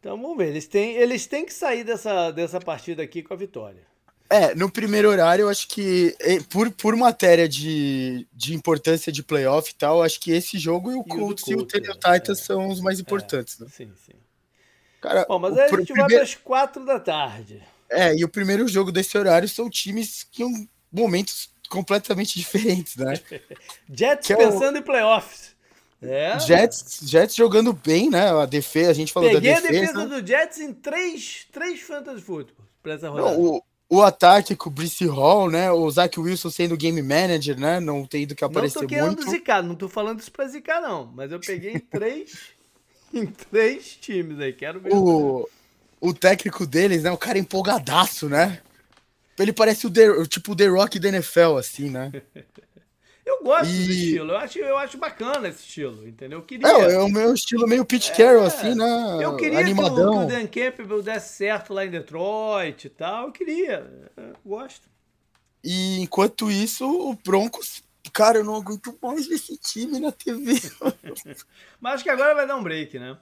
Então vamos ver. Eles têm, eles têm que sair dessa, dessa partida aqui com a vitória. É, no primeiro horário, eu acho que por, por matéria de, de importância de playoff e tal, acho que esse jogo e o Colts e o Tennessee Titans é. são os mais importantes, é, né? Sim, sim. Cara, Bom, mas aí a gente primeiro... vai para as quatro da tarde. É, e o primeiro jogo desse horário são times que em momentos completamente diferentes, né? Jets é pensando o... em playoffs. É. Jets, Jets jogando bem, né? A defesa, a gente falou Peguei da defesa. Peguei a defesa do Jets em três, três fantasy football pra essa rodada. Não, o, o ataque com o Brice Hall, né? O Zach Wilson sendo game manager, né? Não tem do que aparecer muito. Não tô querendo muito. zicar, não tô falando isso pra zicar, não. Mas eu peguei em três, em três times aí, quero ver. O, o técnico deles, né? O cara empolgadaço, né? Ele parece o, The, tipo o The Rock da NFL, assim, né? Eu gosto e... do estilo, eu acho, eu acho bacana esse estilo, entendeu? Eu queria... É, é o meu estilo meio Pete é, Carroll, assim, né? Eu queria Animadão. que o, Dan Campbell desse certo lá em Detroit e tal, eu queria, eu gosto. E enquanto isso, o Broncos, cara, eu não aguento mais esse time na TV. mas acho que agora vai dar um break, né?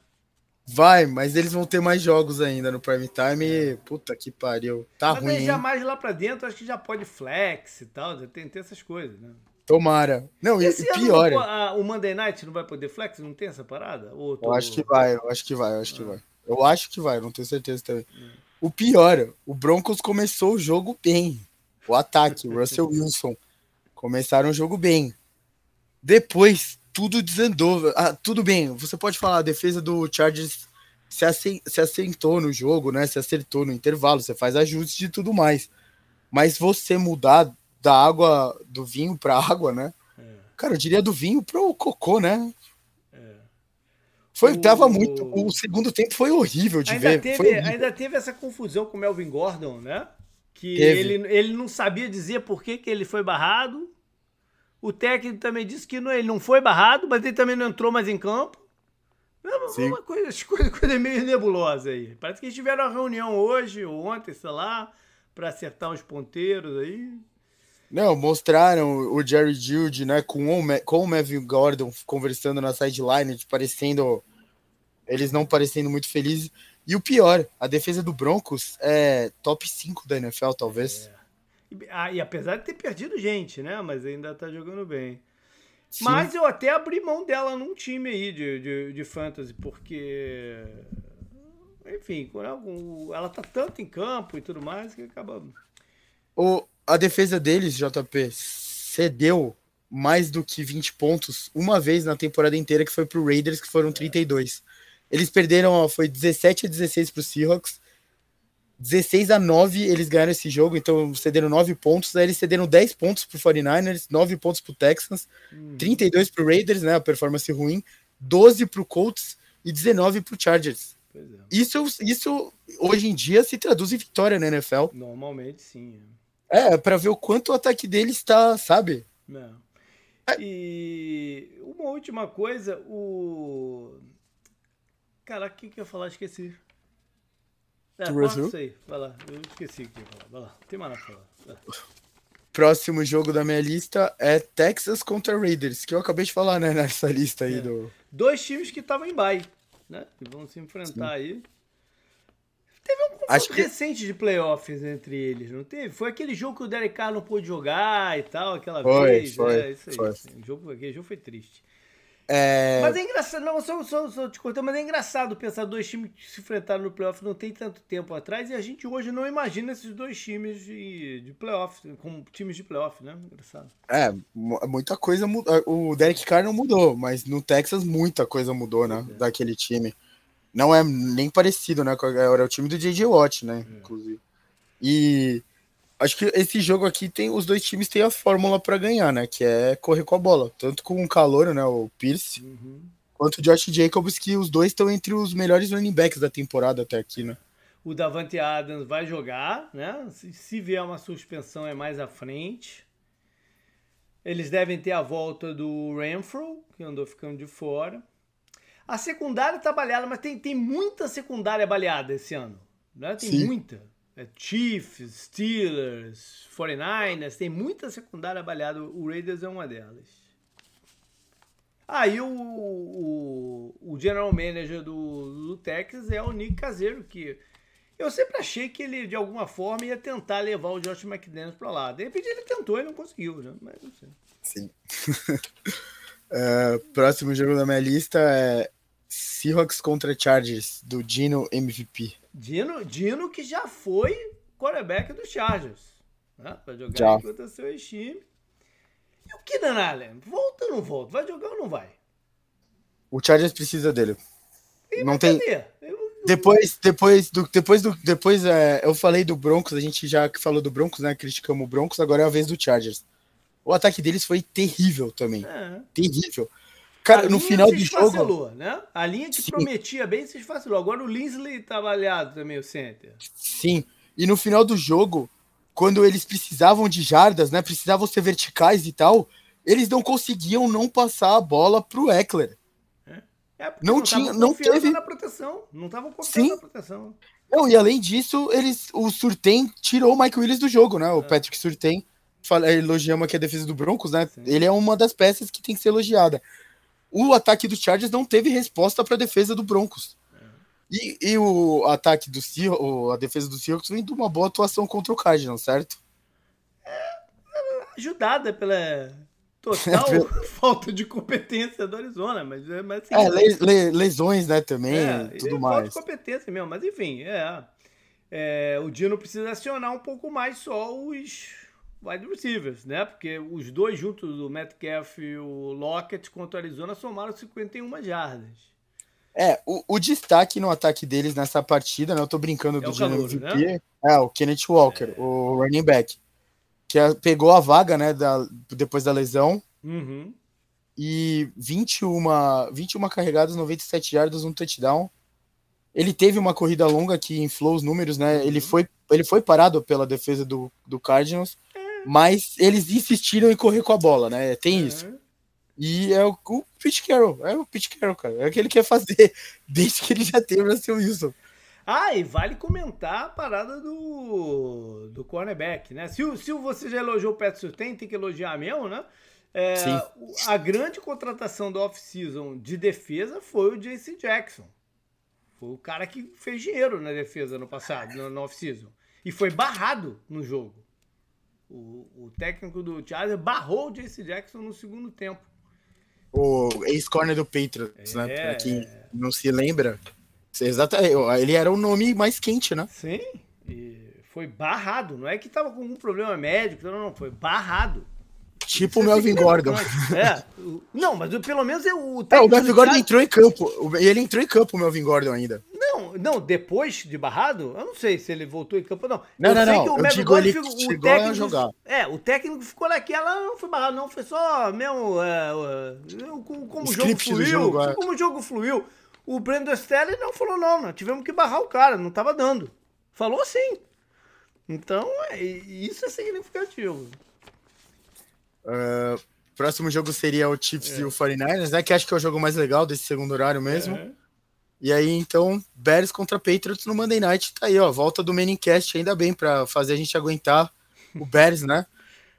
Vai, mas eles vão ter mais jogos ainda no prime time. E, puta que pariu. Tá mas ruim. Mas já mais lá pra dentro, acho que já pode flex e tal. Tem, tem essas coisas, né? Tomara. Não, e pior. Não, a, o Monday Night não vai poder flex? Não tem essa parada? Ou tô... Eu acho que vai, eu acho que vai, eu acho ah. que vai. Eu acho que vai, não tenho certeza também. Hum. O pior, o Broncos começou o jogo bem. O ataque, o Russell Wilson. Começaram o jogo bem. Depois, tudo desandou. Ah, tudo bem, você pode falar, a defesa do Chargers se, se assentou no jogo, né? Se acertou no intervalo, você faz ajustes e tudo mais. Mas você mudar da água, do vinho para água, né? É. Cara, eu diria do vinho pro cocô, né? É. Foi, o... tava muito. O segundo tempo foi horrível de ainda ver. Teve, ainda teve essa confusão com o Melvin Gordon, né? Que ele, ele não sabia dizer por que, que ele foi barrado. O técnico também disse que não, ele não foi barrado, mas ele também não entrou mais em campo. É Sim. uma coisa, coisa, coisa meio nebulosa aí. Parece que eles tiveram uma reunião hoje ou ontem, sei lá, para acertar os ponteiros aí. Não, mostraram o Jerry Jude, né, com o, com o Melvin Gordon conversando na sideline, parecendo. Eles não parecendo muito felizes. E o pior, a defesa do Broncos é top 5 da NFL, talvez. É. E, ah, e, apesar de ter perdido gente, né? Mas ainda tá jogando bem. Sim. Mas eu até abri mão dela num time aí de, de, de fantasy, porque. Enfim, ela tá tanto em campo e tudo mais que acaba. O, a defesa deles, JP, cedeu mais do que 20 pontos uma vez na temporada inteira, que foi pro Raiders, que foram 32. Eles perderam, ó, foi 17 a 16 pro Seahawks. 16 a 9 eles ganharam esse jogo, então cederam 9 pontos. Aí eles cederam 10 pontos pro 49ers, 9 pontos pro Texans, hum. 32 pro Raiders, né? A performance ruim, 12 pro Colts e 19 pro Chargers. É. Isso, isso hoje em dia se traduz em vitória na NFL. Normalmente sim. É. É, para ver o quanto o ataque dele está, sabe? Não. É. E uma última coisa, o. Cara, o que, que eu ia falar? Esqueci. É, Russell? aí. Vai lá, eu esqueci o que ia falar. Vai lá, tem mais nada pra falar. É. Próximo jogo da minha lista é Texas contra Raiders, que eu acabei de falar, né, nessa lista aí é. do. Dois times que estavam em bye, né? Que vão se enfrentar Sim. aí. Confronto que... recente de playoffs entre eles, não teve? Foi aquele jogo que o Derek Carr não pôde jogar e tal, aquela foi, vez. Foi, é, isso aí. Foi. O jogo, aquele jogo foi triste. É... Mas é engraçado, não, só, só, só te cortando, mas é engraçado pensar dois times que se enfrentaram no playoff não tem tanto tempo atrás e a gente hoje não imagina esses dois times de, de playoff, como times de playoff, né? Engraçado. É, muita coisa mudou. O Derek Carr não mudou, mas no Texas muita coisa mudou, né? É. Daquele time. Não é nem parecido, né? Era o time do J.J. Watt, né? É. Inclusive. E acho que esse jogo aqui tem os dois times têm a fórmula para ganhar, né? Que é correr com a bola, tanto com o calor, né? O Pierce, uhum. quanto o Josh Jacobs, que os dois estão entre os melhores running backs da temporada até aqui, né? O Davante Adams vai jogar, né? Se, se vier uma suspensão é mais à frente. Eles devem ter a volta do Renfro, que andou ficando de fora. A secundária tá baleada, mas tem, tem muita secundária baleada esse ano. Né? Tem Sim. muita. É Chiefs, Steelers, 49ers, tem muita secundária baleada. O Raiders é uma delas. Aí ah, o, o, o, general manager do, do Texas é o Nick Caseiro, que eu sempre achei que ele, de alguma forma, ia tentar levar o Josh McDaniels para lá. De repente ele tentou e não conseguiu, né? Mas não sei. Sim. uh, próximo jogo da minha lista é Seahawks contra Chargers, do Dino MVP. Dino, Dino que já foi quarterback dos Chargers. Né? Pra jogar já. contra seu time. E o Keenan Allen? Volta ou não volta? Vai jogar ou não vai? O Chargers precisa dele. E não tem. Eu... Depois, depois do, depois do, depois é, eu falei do Broncos, a gente já falou do Broncos, né? Criticamos o Broncos, agora é a vez do Chargers. O ataque deles foi terrível também, é. terrível. Cara, no final do jogo. Né? A linha que Sim. prometia bem se esfacelou. Agora o Linsley tá avaliado também, o center. Sim. E no final do jogo, quando eles precisavam de jardas, né? Precisavam ser verticais e tal, eles não conseguiam não passar a bola pro Eckler. É, é não, não tinha, não teve na proteção, não estavam confiando na proteção. Não, e além disso, eles o Surtem tirou o Mike Willis do jogo, né? O é. Patrick Surtem elogiamos aqui a defesa do Broncos, né? Sim. Ele é uma das peças que tem que ser elogiada o ataque do Chargers não teve resposta para a defesa do Broncos. E, e, o ataque do Seahawks, a defesa do Seahawks vem de uma boa atuação contra o Cardinals, certo? É, ajudada pela total falta de competência do Arizona, mas, é, mas assim, é, le, le, lesões, né, também, é, tudo mais. Falta de competência mesmo, mas enfim, é, é, o Dino precisa acionar um pouco mais só os wide receivers, né? Porque os dois juntos, o Metcalf e o Lockett contra o Arizona, somaram 51 jardas. É, o, o, destaque no ataque deles nessa partida, né? Eu tô brincando é do Geno MVP, né? é o Kenneth Walker, é. o running back, que pegou a vaga, né, da, depois da lesão. Uhum. E 21, 21 carregadas, 97 jardas, um touchdown. Ele teve uma corrida longa que inflou os números, né? Ele, uhum. foi, ele foi parado pela defesa do, do Cardinals mas eles insistiram em correr com a bola, né? Tem uhum. isso. E é o, o Pete Carroll, é o Pete Carroll, cara. É o que ele quer fazer desde que ele já teve o seu Wilson. Ah, e vale comentar a parada do, do cornerback, né? Se, se você já elogiou o Pat Surtain, tem que elogiar mesmo, né? É, a grande contratação do off-season de defesa foi o JC Jackson. Foi o cara que fez dinheiro na defesa no passado, no, no off-season. E foi barrado no jogo. O, o técnico do Chargers barrou o Jace Jackson no segundo tempo. O ex-corner do Patriots, né? é, né? Pra quem não se lembra. Exatamente. Ele era o nome mais quente, né? Sim. E foi barrado. Não é que tava com algum problema médico, não, não. Foi barrado. Tipo o Melvin Gordon. É. Não, mas pelo menos o. É, o Melvin Gordon entrou em campo. Ele entrou em campo, o Melvin Gordon ainda. Não, não, depois de barrado, eu não sei se ele voltou em campo ou não. Não, eu não, não. o eu digo, ele ficou, o técnico, a jogar. É, o técnico ficou naquela, não foi barrado, não, foi só mesmo. É, como o jogo fluiu. Jogo, é. Como o jogo fluiu. O Brandon Stelly não falou, não, não, tivemos que barrar o cara, não tava dando. Falou sim. Então, é, isso é significativo. Uh, próximo jogo seria o Chiefs é. e o 49ers, né? Que acho que é o jogo mais legal desse segundo horário mesmo. É. E aí, então, Bears contra Patriots no Monday Night. Tá aí, ó. Volta do Menicast, ainda bem, para fazer a gente aguentar o Bears, né?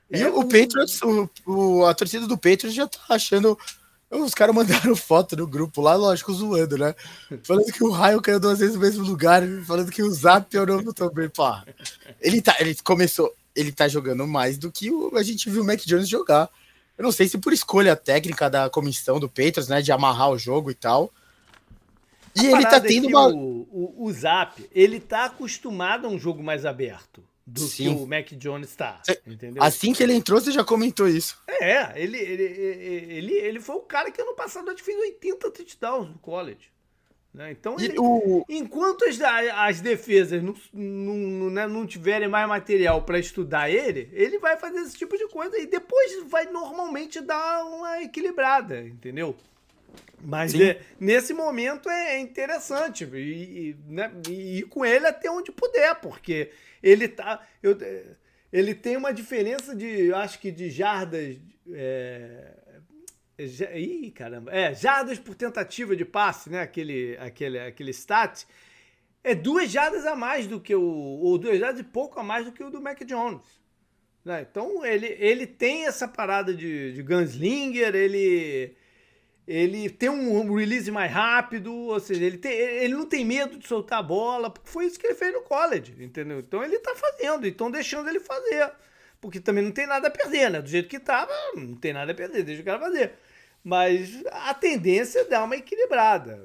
E é, o, o Patriots, o, o, a torcida do Patriots já tá achando. Os caras mandaram foto no grupo lá, lógico, zoando, né? Falando que o raio caiu duas vezes no mesmo lugar, falando que o Zap é o novo também, pá. Ele tá, ele começou, ele tá jogando mais do que o, a gente viu o Mac Jones jogar. Eu não sei se por escolha técnica da comissão do Patriots, né, de amarrar o jogo e tal. E ele tá é tendo uma. O, o, o, Zap, ele tá acostumado a um jogo mais aberto do Sim. que o Mac Jones tá. Entendeu? Assim que ele entrou, você já comentou isso. É, ele, ele, ele, ele foi o cara que ano passado fez 80 touchdowns no college. Né? Então, ele, o... enquanto as, as defesas não, não, né, não tiverem mais material para estudar ele, ele vai fazer esse tipo de coisa e depois vai normalmente dar uma equilibrada, entendeu? Mas é, nesse momento é interessante e, e, né, e ir com ele até onde puder, porque ele tá. Eu, ele tem uma diferença de, acho que de jardas. É, é, ih, caramba. É, jardas por tentativa de passe, né? Aquele, aquele, aquele stat. É duas jardas a mais do que o. Ou duas jardas e pouco a mais do que o do Mac Jones. Né? Então ele, ele tem essa parada de, de gunslinger, ele ele tem um release mais rápido, ou seja, ele, tem, ele não tem medo de soltar a bola, porque foi isso que ele fez no college, entendeu? Então ele tá fazendo, então deixando ele fazer. Porque também não tem nada a perder, né? Do jeito que tava, não tem nada a perder, deixa o cara fazer. Mas a tendência é dar uma equilibrada.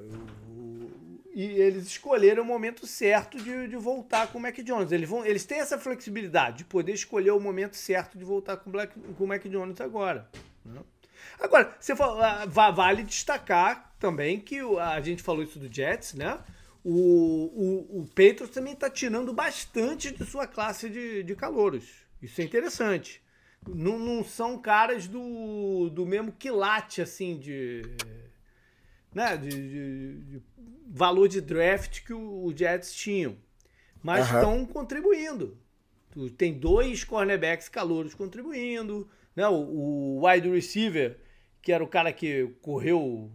E eles escolheram o momento certo de, de voltar com o Mac Jones. Eles, vão, eles têm essa flexibilidade de poder escolher o momento certo de voltar com, Black, com o Mac Jones agora. Né? Agora, você fala, ah, vale destacar também que a gente falou isso do Jets, né? O, o, o Patriots também está tirando bastante de sua classe de, de calouros. Isso é interessante. Não, não são caras do, do mesmo quilate, assim, de, né, de, de, de valor de draft que o, o Jets tinham. Mas estão uhum. contribuindo. Tem dois cornerbacks calouros contribuindo. Né? O, o wide receiver, que era o cara que correu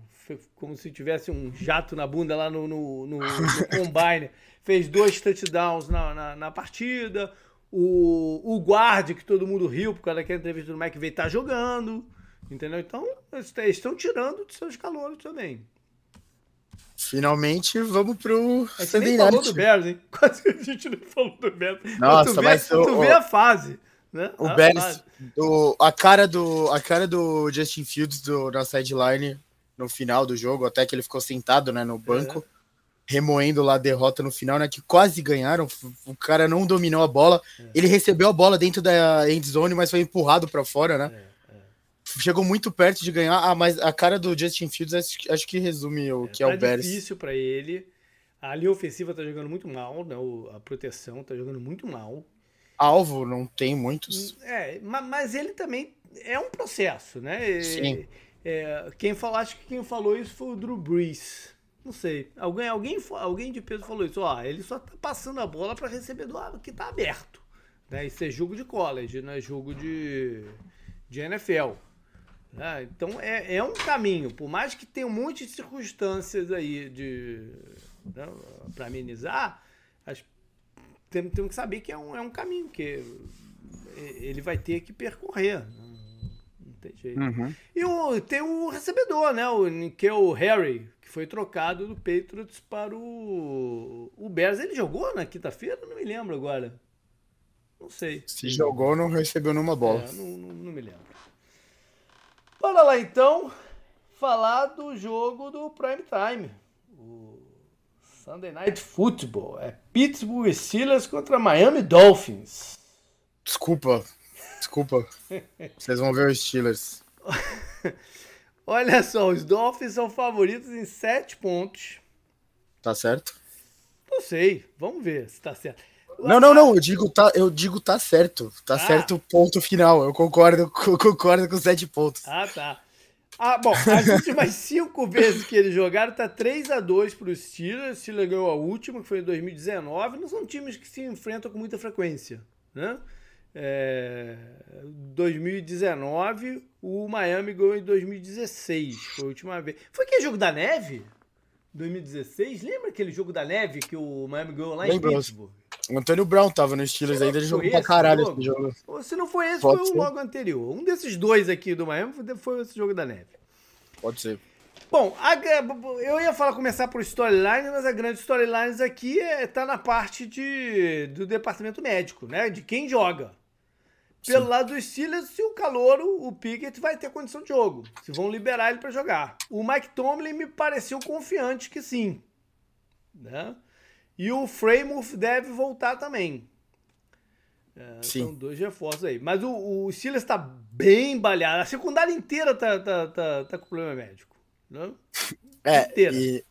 como se tivesse um jato na bunda lá no, no, no, no combine, fez dois touchdowns na, na, na, partida. O, o guarde, que todo mundo riu por causa daquela entrevista do Mike, veio tá jogando. Entendeu? Então, eles estão tirando de seus calores também. Finalmente, vamos pro a gente Sunday Night. falou do Bears, hein? Quase que a gente não falou do Bears. Nossa, tu mas... Tu, tu vê a fase. Né? O Bears, do, a, cara do, a cara do Justin Fields do, na sideline no final do jogo, até que ele ficou sentado né, no banco, é. remoendo lá a derrota no final, né? Que quase ganharam. O cara não dominou a bola. É. Ele recebeu a bola dentro da end zone, mas foi empurrado para fora, né? É, é. Chegou muito perto de ganhar. Ah, mas a cara do Justin Fields acho, acho que resume o que é, tá o Bears. difícil para ele. A linha ofensiva tá jogando muito mal, né? A proteção tá jogando muito mal alvo, não tem muitos. É, mas ele também é um processo, né? Sim. É, quem falou, acho que quem falou isso foi o Drew Brees. Não sei. Alguém, alguém, alguém de peso falou isso. Ó, ele só tá passando a bola para receber do que tá aberto. Né? Isso é jogo de college, não é jogo de, de NFL. Né? Então é, é um caminho. Por mais que tenha um monte de circunstâncias aí de né, para amenizar, as temos, temos que saber que é um, é um caminho que ele vai ter que percorrer. Não, tem jeito. Uhum. E o, tem o recebedor, né? O Nickel Harry, que foi trocado do Patriots para o, o Bears. Ele jogou na quinta-feira? Não me lembro agora. Não sei. Se jogou, não recebeu nenhuma bola. É, não, não, não me lembro. Bora lá então falar do jogo do Prime Time. Sunday Night Football. É Pittsburgh Steelers contra Miami Dolphins. Desculpa. Desculpa. Vocês vão ver os Steelers. Olha só, os Dolphins são favoritos em 7 pontos. Tá certo? Não sei. Vamos ver se tá certo. Não, não, não. Eu digo tá, eu digo tá certo. Tá ah. certo ponto final. Eu concordo, concordo com 7 pontos. Ah, tá. Ah, bom, as últimas cinco vezes que eles jogaram, tá 3 a 2 para os Steelers. O Steelers ganhou a última, que foi em 2019. Não são times que se enfrentam com muita frequência, né? É, 2019, o Miami ganhou em 2016, foi a última vez. Foi aquele jogo da neve? 2016? Lembra aquele jogo da neve que o Miami ganhou lá em Pittsburgh? O Antônio Brown tava no Steelers ainda, ele jogou pra caralho jogo? esse jogo. Se não foi esse, Pode foi ser. o logo anterior. Um desses dois aqui do Miami foi esse jogo da neve. Pode ser. Bom, a, eu ia falar começar por storyline, mas a grande storyline aqui é, tá na parte de, do departamento médico, né? De quem joga. Pelo Sim. lado dos Steelers, se o calouro, o Pickett, vai ter condição de jogo. Se vão liberar ele para jogar. O Mike Tomlin me pareceu confiante que sim. Né? E o Freymouth deve voltar também. É, Sim. São dois reforços aí. Mas o, o Steelers está bem balhado. A secundária inteira tá, tá, tá, tá com problema médico. Né? É, inteira. e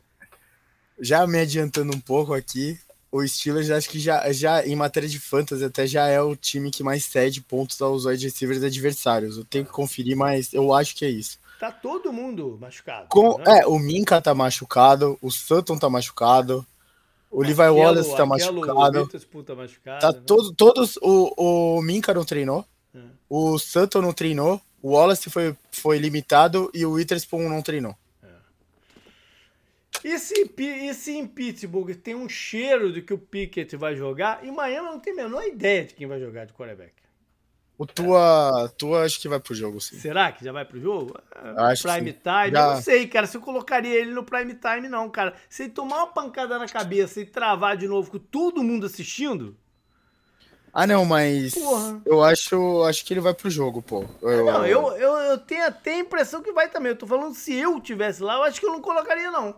já me adiantando um pouco aqui, o Steelers acho que já, já em matéria de fantasy até já é o time que mais cede pontos aos wide receivers adversários. Eu tenho que conferir, mas eu acho que é isso. Tá todo mundo machucado. Com, né? É, o Minka tá machucado, o Sutton tá machucado, o Levi Wallace tá machucado. Tá, machucado, tá né? todo, todos. O, o Minka não treinou, é. o Sutton não treinou, o Wallace foi, foi limitado e o Witherspoon não treinou. E se, e se em Pittsburgh tem um cheiro de que o Pickett vai jogar, em Miami não tem a menor ideia de quem vai jogar de quarterback. O tua, tua acho que vai pro jogo, sim. Será que já vai pro jogo? Acho prime time? Já... Eu não sei, cara. Se eu colocaria ele no prime time, não, cara. Se ele tomar uma pancada na cabeça e travar de novo com todo mundo assistindo. Ah, não, mas Porra. eu acho, acho que ele vai pro jogo, pô. Eu, não, eu, eu, eu tenho até a impressão que vai também. Eu tô falando se eu tivesse lá, eu acho que eu não colocaria, não.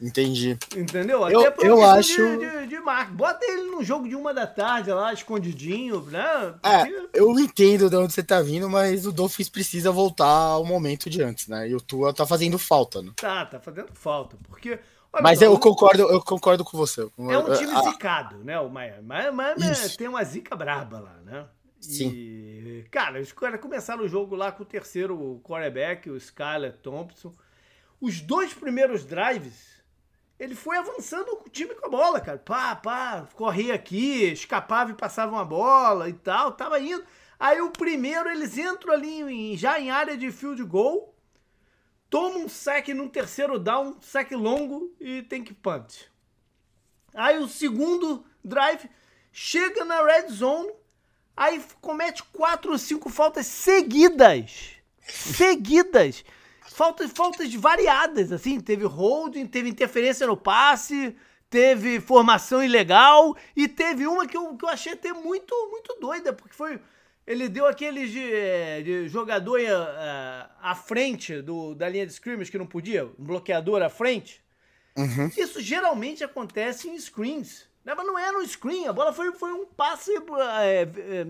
Entendi. Entendeu? Eu, Até eu acho. De, de, de marca. Bota ele no jogo de uma da tarde lá, escondidinho, né? É, eu entendo de onde você tá vindo, mas o Dolphins precisa voltar ao momento de antes, né? E o Tua tá fazendo falta, né? Tá, tá fazendo falta. Porque. Olha, mas eu concordo, eu concordo com você. É um time ah, zicado, né? O Miami. Miami tem uma zica braba lá, né? Sim. E, cara, os caras começaram o jogo lá com o terceiro quarterback, o Skyler Thompson. Os dois primeiros drives ele foi avançando o time com a bola, cara. Pá, pá, corria aqui, escapava e passava uma bola e tal, tava indo. Aí o primeiro, eles entram ali em, já em área de field goal, tomam um sec no terceiro down, sec longo e tem que punt. Aí o segundo drive chega na red zone, aí comete quatro ou cinco faltas seguidas. Seguidas faltas, faltas variadas, assim, teve holding, teve interferência no passe, teve formação ilegal e teve uma que eu, que eu achei até muito, muito doida, porque foi. Ele deu aqueles de, eh, de jogador uh, à frente do, da linha de scrimmage que não podia, um bloqueador à frente. Uhum. Isso geralmente acontece em screens. Né? Mas não era um screen, a bola foi, foi um passe é, é,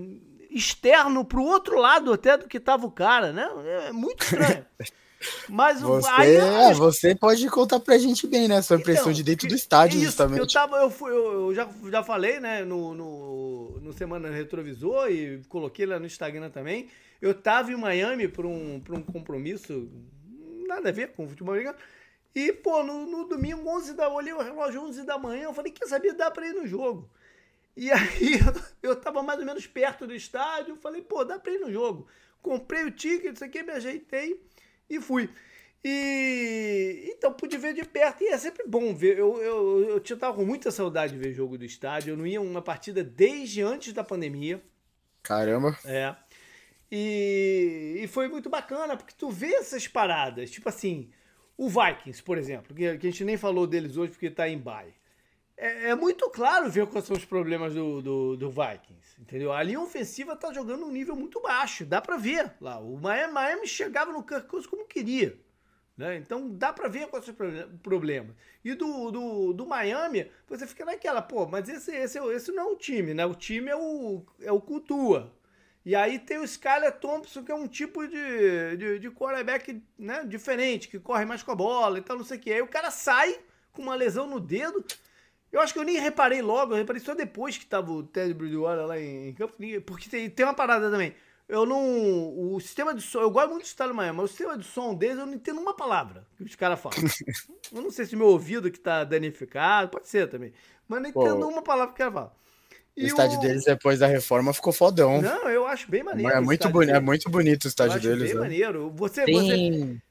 externo pro outro lado até do que tava o cara, né? É muito estranho. Mas você, aí, é, você pode contar pra gente bem, né? Sua impressão então, de dentro do estádio, isso, justamente. Eu, tava, eu, fui, eu, já, já falei, né, no, no, no Semana Retrovisor e coloquei lá no Instagram também. Eu tava em Miami por um, por um compromisso, nada a ver com o futebol americano. E, pô, no, no domingo, 11 da olhei o relógio 11 da manhã, eu falei, quer saber, dá pra ir no jogo. E aí eu tava mais ou menos perto do estádio, falei, pô, dá pra ir no jogo. Comprei o ticket, isso aqui, me ajeitei e fui. E então pude ver de perto e é sempre bom ver. Eu, eu, eu tava com muita saudade de ver jogo do estádio. Eu não ia uma partida desde antes da pandemia. Caramba. É. E, e foi muito bacana, porque tu vê essas paradas. Tipo assim, o Vikings, por exemplo, que, que a gente nem falou deles hoje porque tá em bye. É, é, muito claro ver quais são os problemas do, do, do, Vikings, entendeu? A linha ofensiva tá jogando um nível muito baixo, dá para ver lá. O Miami, Miami chegava no Kirk Cousins como queria, né? Então dá para ver quais são os problemas. E do, do, do Miami, você fica naquela, pô, mas esse, esse, esse não é o time, né? O time é o, é o Cultua. E aí tem o Skyler Thompson, que é um tipo de, de, de quarterback né, diferente, que corre mais com a bola e tal, não sei o que. Aí o cara sai com uma lesão no dedo eu acho que eu nem reparei logo, eu reparei só depois que tava o Ted Bridgewater lá em campo. Porque tem, tem uma parada também. Eu não. O sistema de som. Eu gosto muito do Estado Miami, mas o sistema de som deles eu não entendo uma palavra que os caras falam. eu não sei se meu ouvido que tá danificado, pode ser também. Mas não entendo Pô, uma palavra que o cara fala. E o estádio o... deles depois da reforma ficou fodão. Não, eu acho bem maneiro. É muito, boni é muito bonito o estádio deles. Bem né? maneiro. Você, tem... você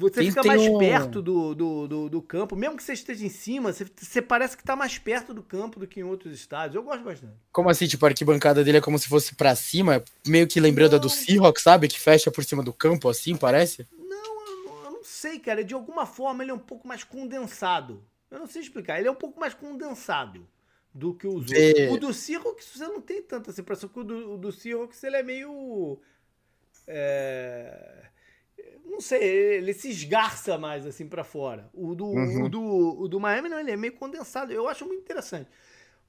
você fica mais um... perto do, do, do, do, campo, mesmo que você esteja em cima, você, você parece que está mais perto do campo do que em outros estádios. Eu gosto bastante. Como assim? Tipo, a arquibancada dele é como se fosse para cima, meio que lembrando não. a do Seahawks, sabe? Que fecha por cima do campo, assim, parece? Não, eu, eu não sei, cara. De alguma forma ele é um pouco mais condensado. Eu não sei explicar. Ele é um pouco mais condensado do que os outros. O do Seahawks você não tem tanta impressão, porque o do, o do Seahawks ele é meio. É não sei, ele se esgarça mais assim para fora. O do, uhum. o, do, o do Miami não, ele é meio condensado. Eu acho muito interessante.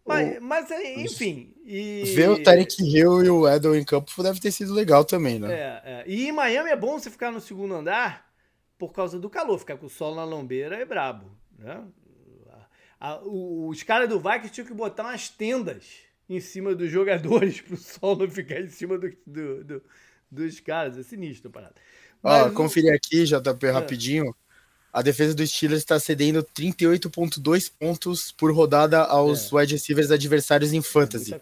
Mas, o... mas é, enfim. E... Ver o Tarek Hill e o Edel em campo deve ter sido legal também, né? É, é. E em Miami é bom você ficar no segundo andar por causa do calor. Ficar com o sol na lombeira é brabo. Né? A, a, os caras do Vikings tinham que botar umas tendas em cima dos jogadores para o sol não ficar em cima do, do, do, dos caras. É sinistro, parada. Ó, Mas, conferir aqui, JP, é. rapidinho. A defesa dos Steelers está cedendo 38,2 pontos por rodada aos é. wide receivers adversários em é fantasy.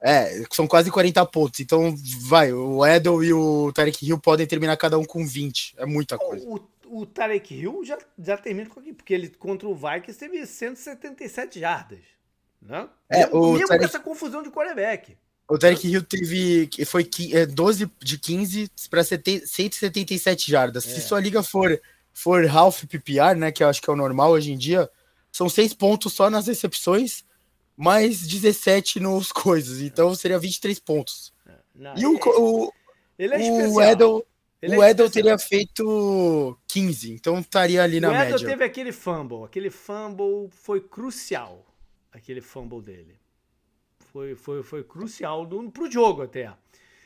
É, são quase 40 pontos. Então, vai, o Edel e o Tarek Hill podem terminar cada um com 20. É muita coisa. O, o Tarek Hill já, já termina com aqui, porque ele contra o Vikings teve 177 jardas. Né? É, mesmo, o mesmo Tarek... com essa confusão de quarterback. O Tarek Hill teve. Foi 12 é, de 15 para 177 jardas. É. Se sua liga for, for half PPR, né? Que eu acho que é o normal hoje em dia, são 6 pontos só nas recepções, mais 17 nos coisas. Então seria 23 pontos. É, não, e o, o, ele é o Edel. Ele o é Edel teria feito 15, então estaria ali na média. O Edel teve aquele fumble, aquele fumble foi crucial, aquele fumble dele. Foi, foi, foi crucial do, pro jogo até.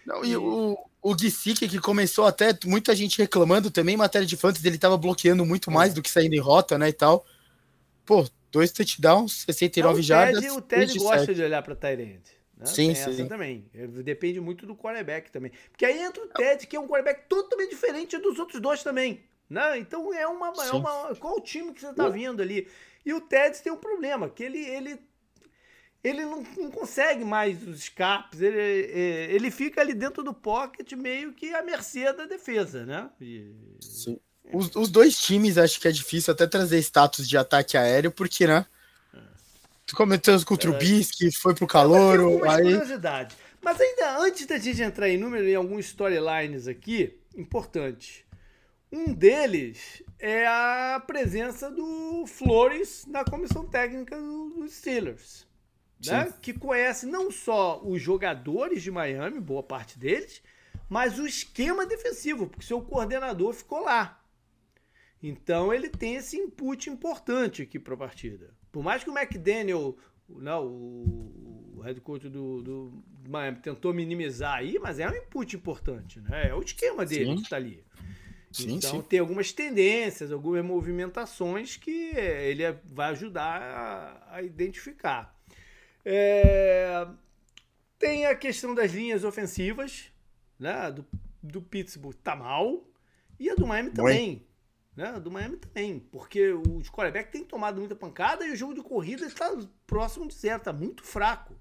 Não, e, o, o Gisick, que começou até muita gente reclamando também, em matéria de fantasy, ele tava bloqueando muito é. mais do que saindo em rota, né, e tal. Pô, dois touchdowns, 69 Não, jardas. O Ted gosta de olhar para Tyrant. Né? Sim, Tem sim. também. Depende muito do quarterback também. Porque aí entra o Ted, que é um quarterback totalmente diferente dos outros dois também. Né? Então é uma, é uma. Qual o time que você tá vindo ali? E o Ted tem um problema, que ele, ele ele não, não, consegue mais os escapes, ele, é, ele fica ali dentro do pocket meio que à mercê da defesa, né? E... Sim. Os, os, dois times acho que é difícil até trazer status de ataque aéreo, porque, né? Tu comentou com o Trubisky, é, foi pro calor. Aí... curiosidade. Mas ainda antes da gente entrar em número em alguns storylines aqui, importante. Um deles é a presença do Flores na comissão técnica dos Steelers né? que conhece não só os jogadores de Miami, boa parte deles, mas o esquema defensivo, porque seu coordenador ficou lá. Então ele tem esse input importante aqui para a partida. Por mais que o McDaniel, não, o, o head coach do, do Miami, tentou minimizar aí, mas é um input importante, né? É o esquema dele sim. que está ali. Sim, então sim. tem algumas tendências, algumas movimentações que ele vai ajudar a, a identificar. É... Tem a questão das linhas ofensivas, né? Do, do Pittsburgh tá mal. E a do Miami também. Né? A do Miami também. Porque os quarterback tem tomado muita pancada e o jogo de corrida está próximo de zero, tá muito fraco.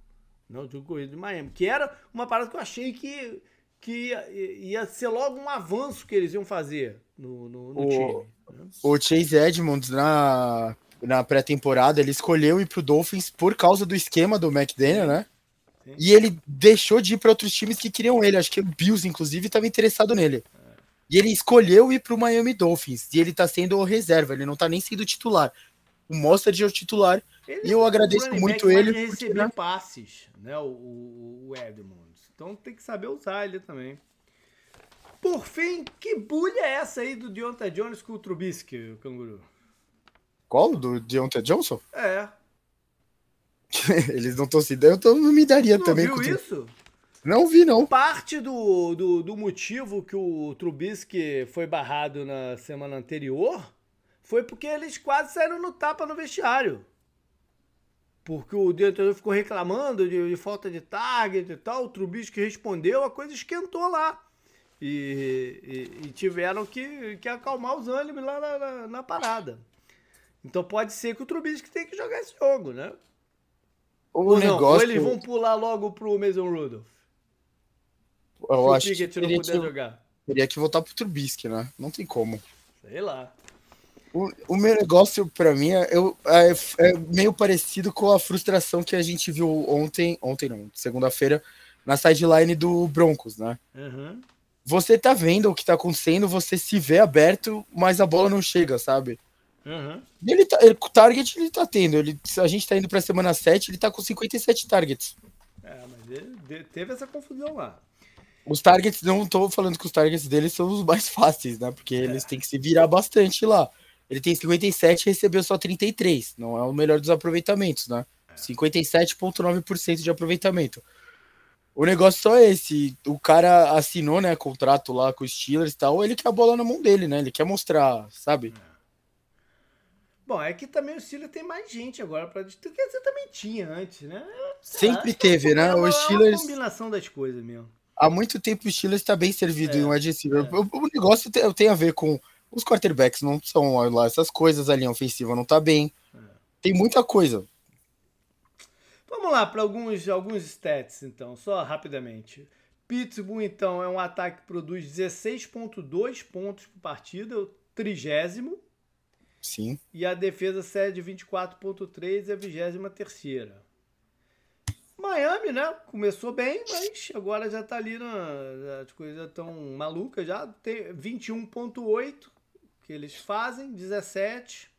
Né? O jogo de corrida de Miami. Que era uma parada que eu achei que, que ia, ia ser logo um avanço que eles iam fazer no, no, no o, time. Né? O Chase Edmonds na na pré-temporada, ele escolheu ir pro Dolphins por causa do esquema do McDaniel, né? Sim. E ele deixou de ir para outros times que queriam ele. Acho que o Bills, inclusive, estava interessado nele. E ele escolheu ir pro Miami Dolphins. E ele tá sendo reserva, ele não tá nem sendo titular. O Mostert é o titular. Ele e eu agradeço muito ele. Ele receber né? passes, né? O, o, o Edmonds. Então tem que saber usar ele também. Por fim, que bulha é essa aí do Deontay Jones com o Trubisky, o canguru? Qual? Do Deontay Johnson? É. Eles não estão se dando, então não me daria não também. Viu isso? Não vi, não. Parte do, do, do, motivo que o Trubisky foi barrado na semana anterior foi porque eles quase saíram no tapa no vestiário. Porque o diretor ficou reclamando de, de, falta de target e tal, o Trubisky respondeu, a coisa esquentou lá. E, e, e tiveram que, que acalmar os ânimos lá na, na, na parada. Então pode ser que o Trubisky tenha que jogar esse jogo, né? O ou negócio... não, ou eles vão pular logo pro Mason Rudolph. Eu Se acho o Pickett que não puder que, jogar. Teria que voltar pro Trubisky, né? Não tem como. Sei lá. O, o meu negócio, para mim, é, é, é, meio parecido com a frustração que a gente viu ontem, ontem não, segunda-feira, na sideline do Broncos, né? Uhum. Você tá vendo o que tá acontecendo, você se vê aberto, mas a bola não chega, sabe? Uhum. Ele tá, ele, target ele tá tendo. Ele, a gente tá indo pra semana 7, ele tá com 57 targets. É, mas ele, teve essa confusão lá. Os targets, não tô falando que os targets dele são os mais fáceis, né? Porque é. eles têm que se virar bastante lá. Ele tem 57 e recebeu só 33. Não é o melhor dos aproveitamentos, né? É. 57,9% de aproveitamento. O negócio só é esse. O cara assinou, né, contrato lá com os Steelers e tal. Ele quer a bola na mão dele, né? Ele quer mostrar, sabe? É. Bom, é que também o Steelers tem mais gente agora para do você também tinha antes, né? Sempre teve, né? É o Steelers. É uma combinação das coisas mesmo. há muito tempo o Steelers está bem servido é, em um wide receiver. É. O, o, negócio tem, tem, a ver com os quarterbacks, não são lá essas coisas, a linha ofensiva não está bem. É. Tem muita coisa. Vamos lá para alguns, alguns stats, então, só rapidamente. Pittsburgh, então, é um ataque que produz 16,2 pontos por partida, o trigésimo. Sim. E a defesa cede 24,3 é a vigésima terceira. Miami, né? Começou bem, mas agora já tá ali na. As coisas tão malucas já. Tem 21,8 que eles fazem, 17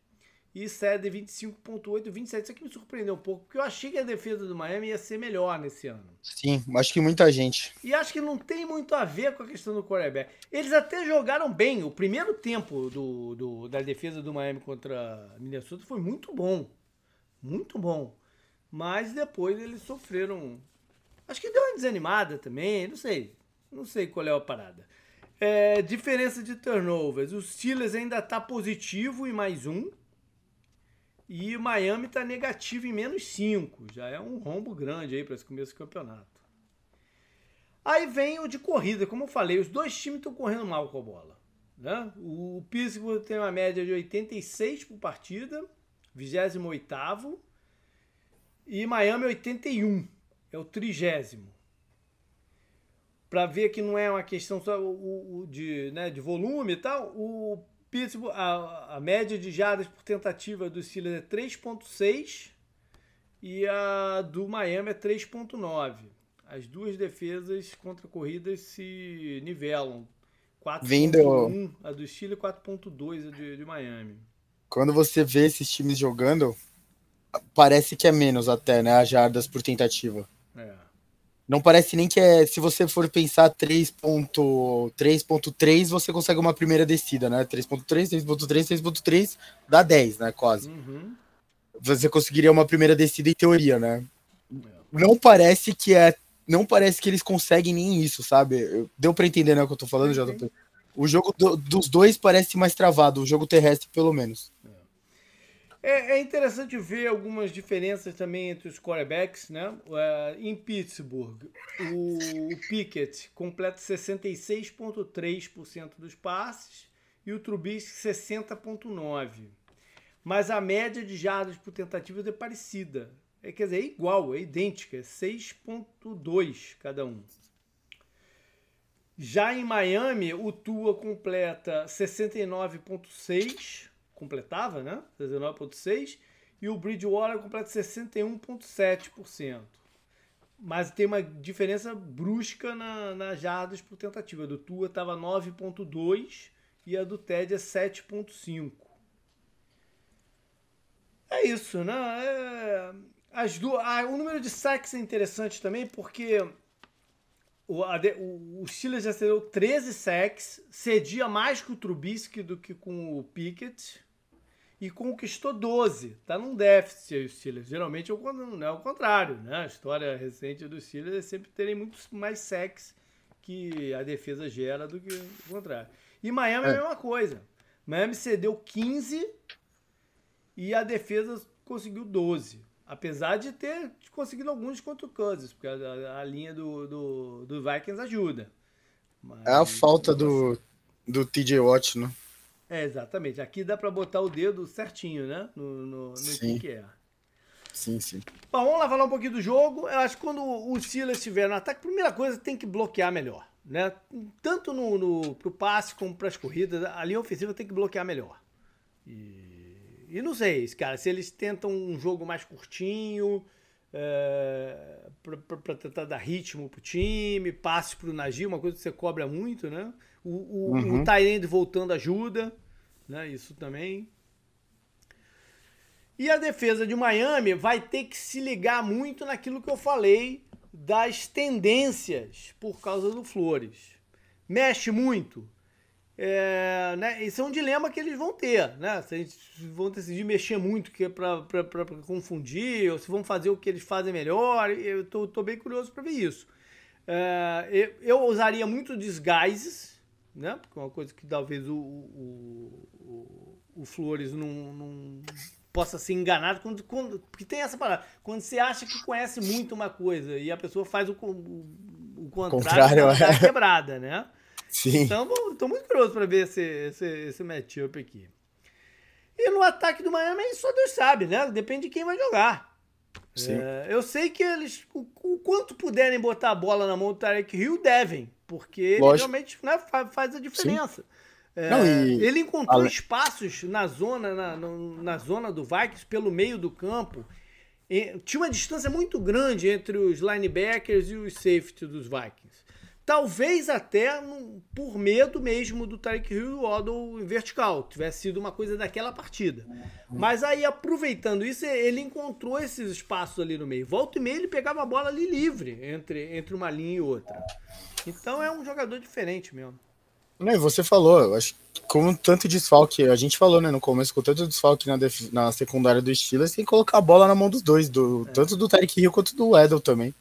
e cede 25,8, 27. Isso aqui me surpreendeu um pouco, porque eu achei que a defesa do Miami ia ser melhor nesse ano. Sim, acho que muita gente. E acho que não tem muito a ver com a questão do quarterback. Eles até jogaram bem. O primeiro tempo do, do da defesa do Miami contra Minnesota foi muito bom. Muito bom. Mas depois eles sofreram. Acho que deu uma desanimada também, não sei. Não sei qual é a parada. É, diferença de turnovers. O Steelers ainda tá positivo em mais um. E Miami tá negativo em menos cinco. Já é um rombo grande aí para esse começo do campeonato. Aí vem o de corrida. Como eu falei, os dois times estão correndo mal com a bola. Né? O Pittsburgh tem uma média de 86 por partida, 28 e Miami 81, é o trigésimo. Para ver que não é uma questão só o, de, né, de volume e tal, o Pittsburgh, a, a média de jardas por tentativa do Steelers é 3.6 e a do Miami é 3.9. As duas defesas contra corridas se nivelam. 4.1 a do Steelers e 4.2 a de, de Miami. Quando você vê esses times jogando, parece que é menos até, né? As jardas por tentativa. É. Não parece nem que é. Se você for pensar 3.3, você consegue uma primeira descida, né? 3.3, 3.3, 3.3 dá 10, né? Quase. Uhum. Você conseguiria uma primeira descida em teoria, né? É. Não parece que é. Não parece que eles conseguem nem isso, sabe? Deu para entender né, o que eu tô falando, uhum. JP? O jogo do, dos dois parece mais travado, o jogo terrestre, pelo menos. É. É, é, interessante ver algumas diferenças também entre os quarterbacks, né? Uh, em Pittsburgh, o, o Pickett completa 66,3% dos passes e o Trubisky 60,9%. Mas a média de jardas por tentativa é parecida. É, quer dizer, é igual, é idêntica, é 6,2 cada um. Já em Miami, o Tua completa 69,6% completava, né? 69,6%, e o Bridgewater completa 61,7%. Mas tem uma diferença brusca na, nas jardas por tentativa. A do Tua estava 9,2% e a do Ted é 7,5%. É isso, né? É... As duas... Ah, o número de sacks é interessante também porque o, o, o Steelers já cedeu 13 sacks, cedia mais com o Trubisky do que com o Pickett e conquistou 12. Tá num déficit aí os Steelers. Geralmente é o, é o contrário, né? A história recente dos Steelers é sempre terem muitos mais sacks que a defesa gera do que o contrário. E Miami é, é a mesma coisa. Miami cedeu 15 e a defesa conseguiu 12. Apesar de ter conseguido alguns contra o Kansas, porque a, a linha do, do, do, Vikings ajuda. Mas, é a falta do, do TJ Watt, né? É, exatamente. Aqui dá para botar o dedo certinho, né? No, no, no sim. que é. Sim, sim. Bom, vamos lá falar um pouquinho do jogo. Eu acho que quando o Silas estiver no ataque, primeira coisa tem que bloquear melhor. Né? Tanto no, no, pro passe como para as corridas, a linha ofensiva tem que bloquear melhor. E, e não sei, cara, se eles tentam um jogo mais curtinho, é, para tentar dar ritmo pro time, passe pro Najee, uma coisa que você cobra muito, né? O, o, uhum. o Tyrande voltando ajuda, né? Isso também. E a defesa de Miami vai ter que se ligar muito naquilo que eu falei das tendências por causa do Flores. Mexe muito. É, né? Esse é um dilema que eles vão ter, né? Se eles vão decidir mexer muito que é para confundir, ou se vão fazer o que eles fazem melhor. Eu tô, tô bem curioso para ver isso. É, eu, eu usaria muito disguises, né? Porque é uma coisa que talvez o, o, o, o Flores não, não, possa ser enganado. Quando, quando, porque tem essa parada. Quando você acha que conhece muito uma coisa e a pessoa faz o, o, contrário, contrário é. quebrada, né? Sim. Então, estou muito curioso para ver esse, esse, esse matchup aqui. E no ataque do Miami, só Deus sabe, né? Depende de quem vai jogar. É, eu sei que eles, o, o, quanto puderem botar a bola na mão do Tarek Hill, devem, porque ele realmente né, faz, faz, a diferença. É, Não, e... Ele encontrou Ale... espaços na zona, na, na zona do Vikings, pelo meio do campo. E, tinha uma distância muito grande entre os linebackers e os safety dos Vikings. Talvez até por medo mesmo do Tarek Hill e o Waddle vertical, tivesse sido uma coisa daquela partida. Mas aí, aproveitando isso, ele encontrou esses espaços ali no meio. Volta e meia ele pegava a bola ali livre, entre, entre uma linha e outra. Então é um jogador diferente mesmo. Não, e você falou, eu acho que com tanto desfalque, a gente falou né, no começo, com tanto desfalque na, na secundária do Steelers, tem que colocar a bola na mão dos dois, do, é. tanto do Tarek Hill quanto do Edel também.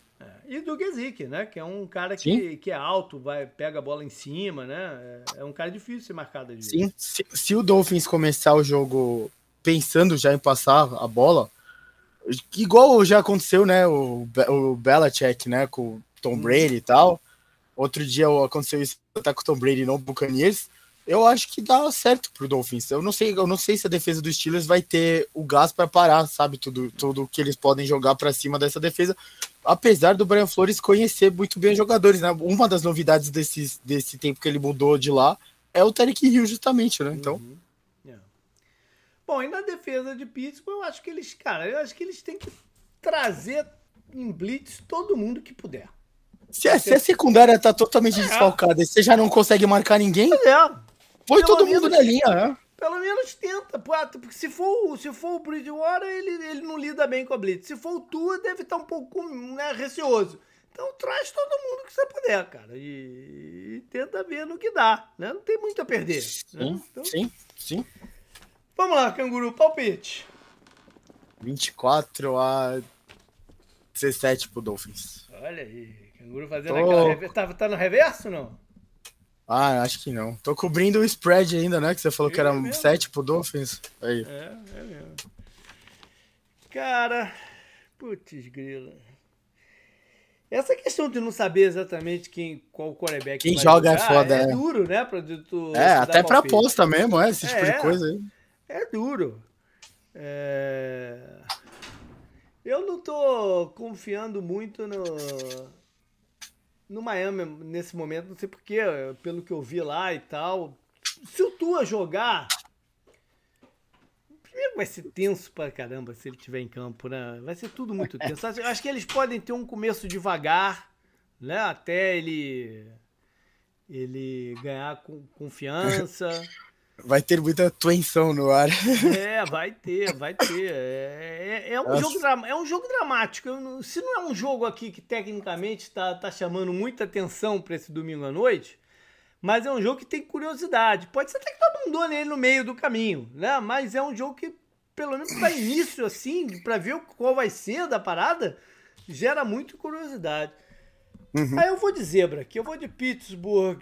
E do Gesick, né? Que é um cara que, que é alto, vai, pega a bola em cima, né? É, é um cara difícil de ser marcado ali. Sim, se, se, o Dolphins começar o jogo pensando já em passar a bola, igual já aconteceu, né? O, o Belichick, né? Com o Tom hum. Brady e tal. Outro dia aconteceu isso tá com o Tom Brady no Buccaneers eu acho que dá certo pro Dolphins. Eu não sei, eu não sei se a defesa dos Steelers vai ter o gás para parar, sabe, tudo, tudo que eles podem jogar para cima dessa defesa, apesar do Brian Flores conhecer muito bem os jogadores, né? Uma das novidades desse, desse tempo que ele mudou de lá é o Tarek Hill justamente, né? Então, uhum. yeah. Bom, e na defesa de Pittsburgh, eu acho que eles, cara, eu acho que eles têm que trazer em blitz todo mundo que puder. Se a, se a secundária tá totalmente é. desfalcada e você já não consegue marcar ninguém. É. Põe todo menos, mundo na linha, né? Pelo menos tenta, porque se for, se for o Bridgewater, ele, ele não lida bem com a Blitz. Se for o Tua, deve estar um pouco né, receoso. Então traz todo mundo que você puder, cara. E, e, tenta ver no que dá, né? Não tem muito a perder. Sim, né? então, sim, sim. Vamos lá, Canguru, palpite. 24 a 17 pro Dolphins. Olha aí, Canguru fazendo Tô... aquela... Tá, tá no reverso ou não? Ah, acho que não. Tô cobrindo o spread ainda, né? Que você falou é que era mesmo. 7 pro Dolphins. Aí. É, é mesmo. Cara, putz, grila. Essa questão de não saber exatamente quem, qual quarterback quem joga é jogar, é foda, é, é. duro, né? Pra, tu, é, até pra aposta mesmo, é, esse tipo de é, coisa aí. É duro. É... Eu não tô confiando muito no, no Miami nesse momento, não sei porquê, pelo que eu vi lá e tal. Se o Tua jogar. Primeiro vai ser tenso pra caramba se ele estiver em campo, né? Vai ser tudo muito tenso. Acho que eles podem ter um começo devagar, né? Até ele. Ele ganhar confiança. Vai ter muita tensão no ar. É, vai ter, vai ter. É, é, é um, jogo, é um jogo dramático. Não, se não é um jogo aqui que tecnicamente está tá chamando muita atenção para esse domingo à noite, mas é um jogo que tem curiosidade. Pode ser até que todo mundo nele no meio do caminho, né? Mas é um jogo que, pelo menos para início, assim, para ver qual vai ser da parada, gera muito curiosidade. Uhum. Aí eu vou de zebra aqui, eu vou de Pittsburgh.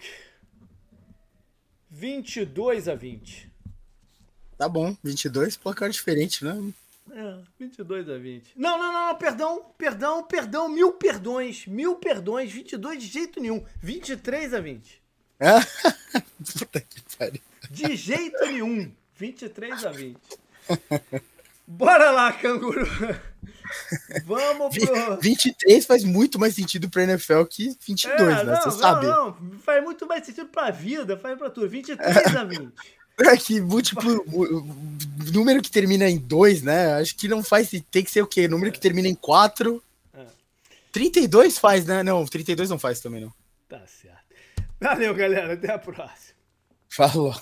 22 a 20. Tá bom, 22, placar diferente, né? É, 22 a 20. Não, não, não, não, perdão, perdão, perdão, mil perdões, mil perdões, 22 de jeito nenhum, 23 a 20. Ah, puta que pariu. De jeito nenhum, 23 a 20. Bora lá, canguru. Vamos pro. 23 faz muito mais sentido pra NFL que 22, é, né? Você sabe. Não, faz muito mais sentido pra vida, faz pra tudo. 23 a 20. É que múltiplo. número que termina em 2, né? Acho que não faz. Tem que ser o quê? Número que termina em 4. É. 32 faz, né? Não, 32 não faz também, não. Tá certo. Valeu, galera. Até a próxima. Falou.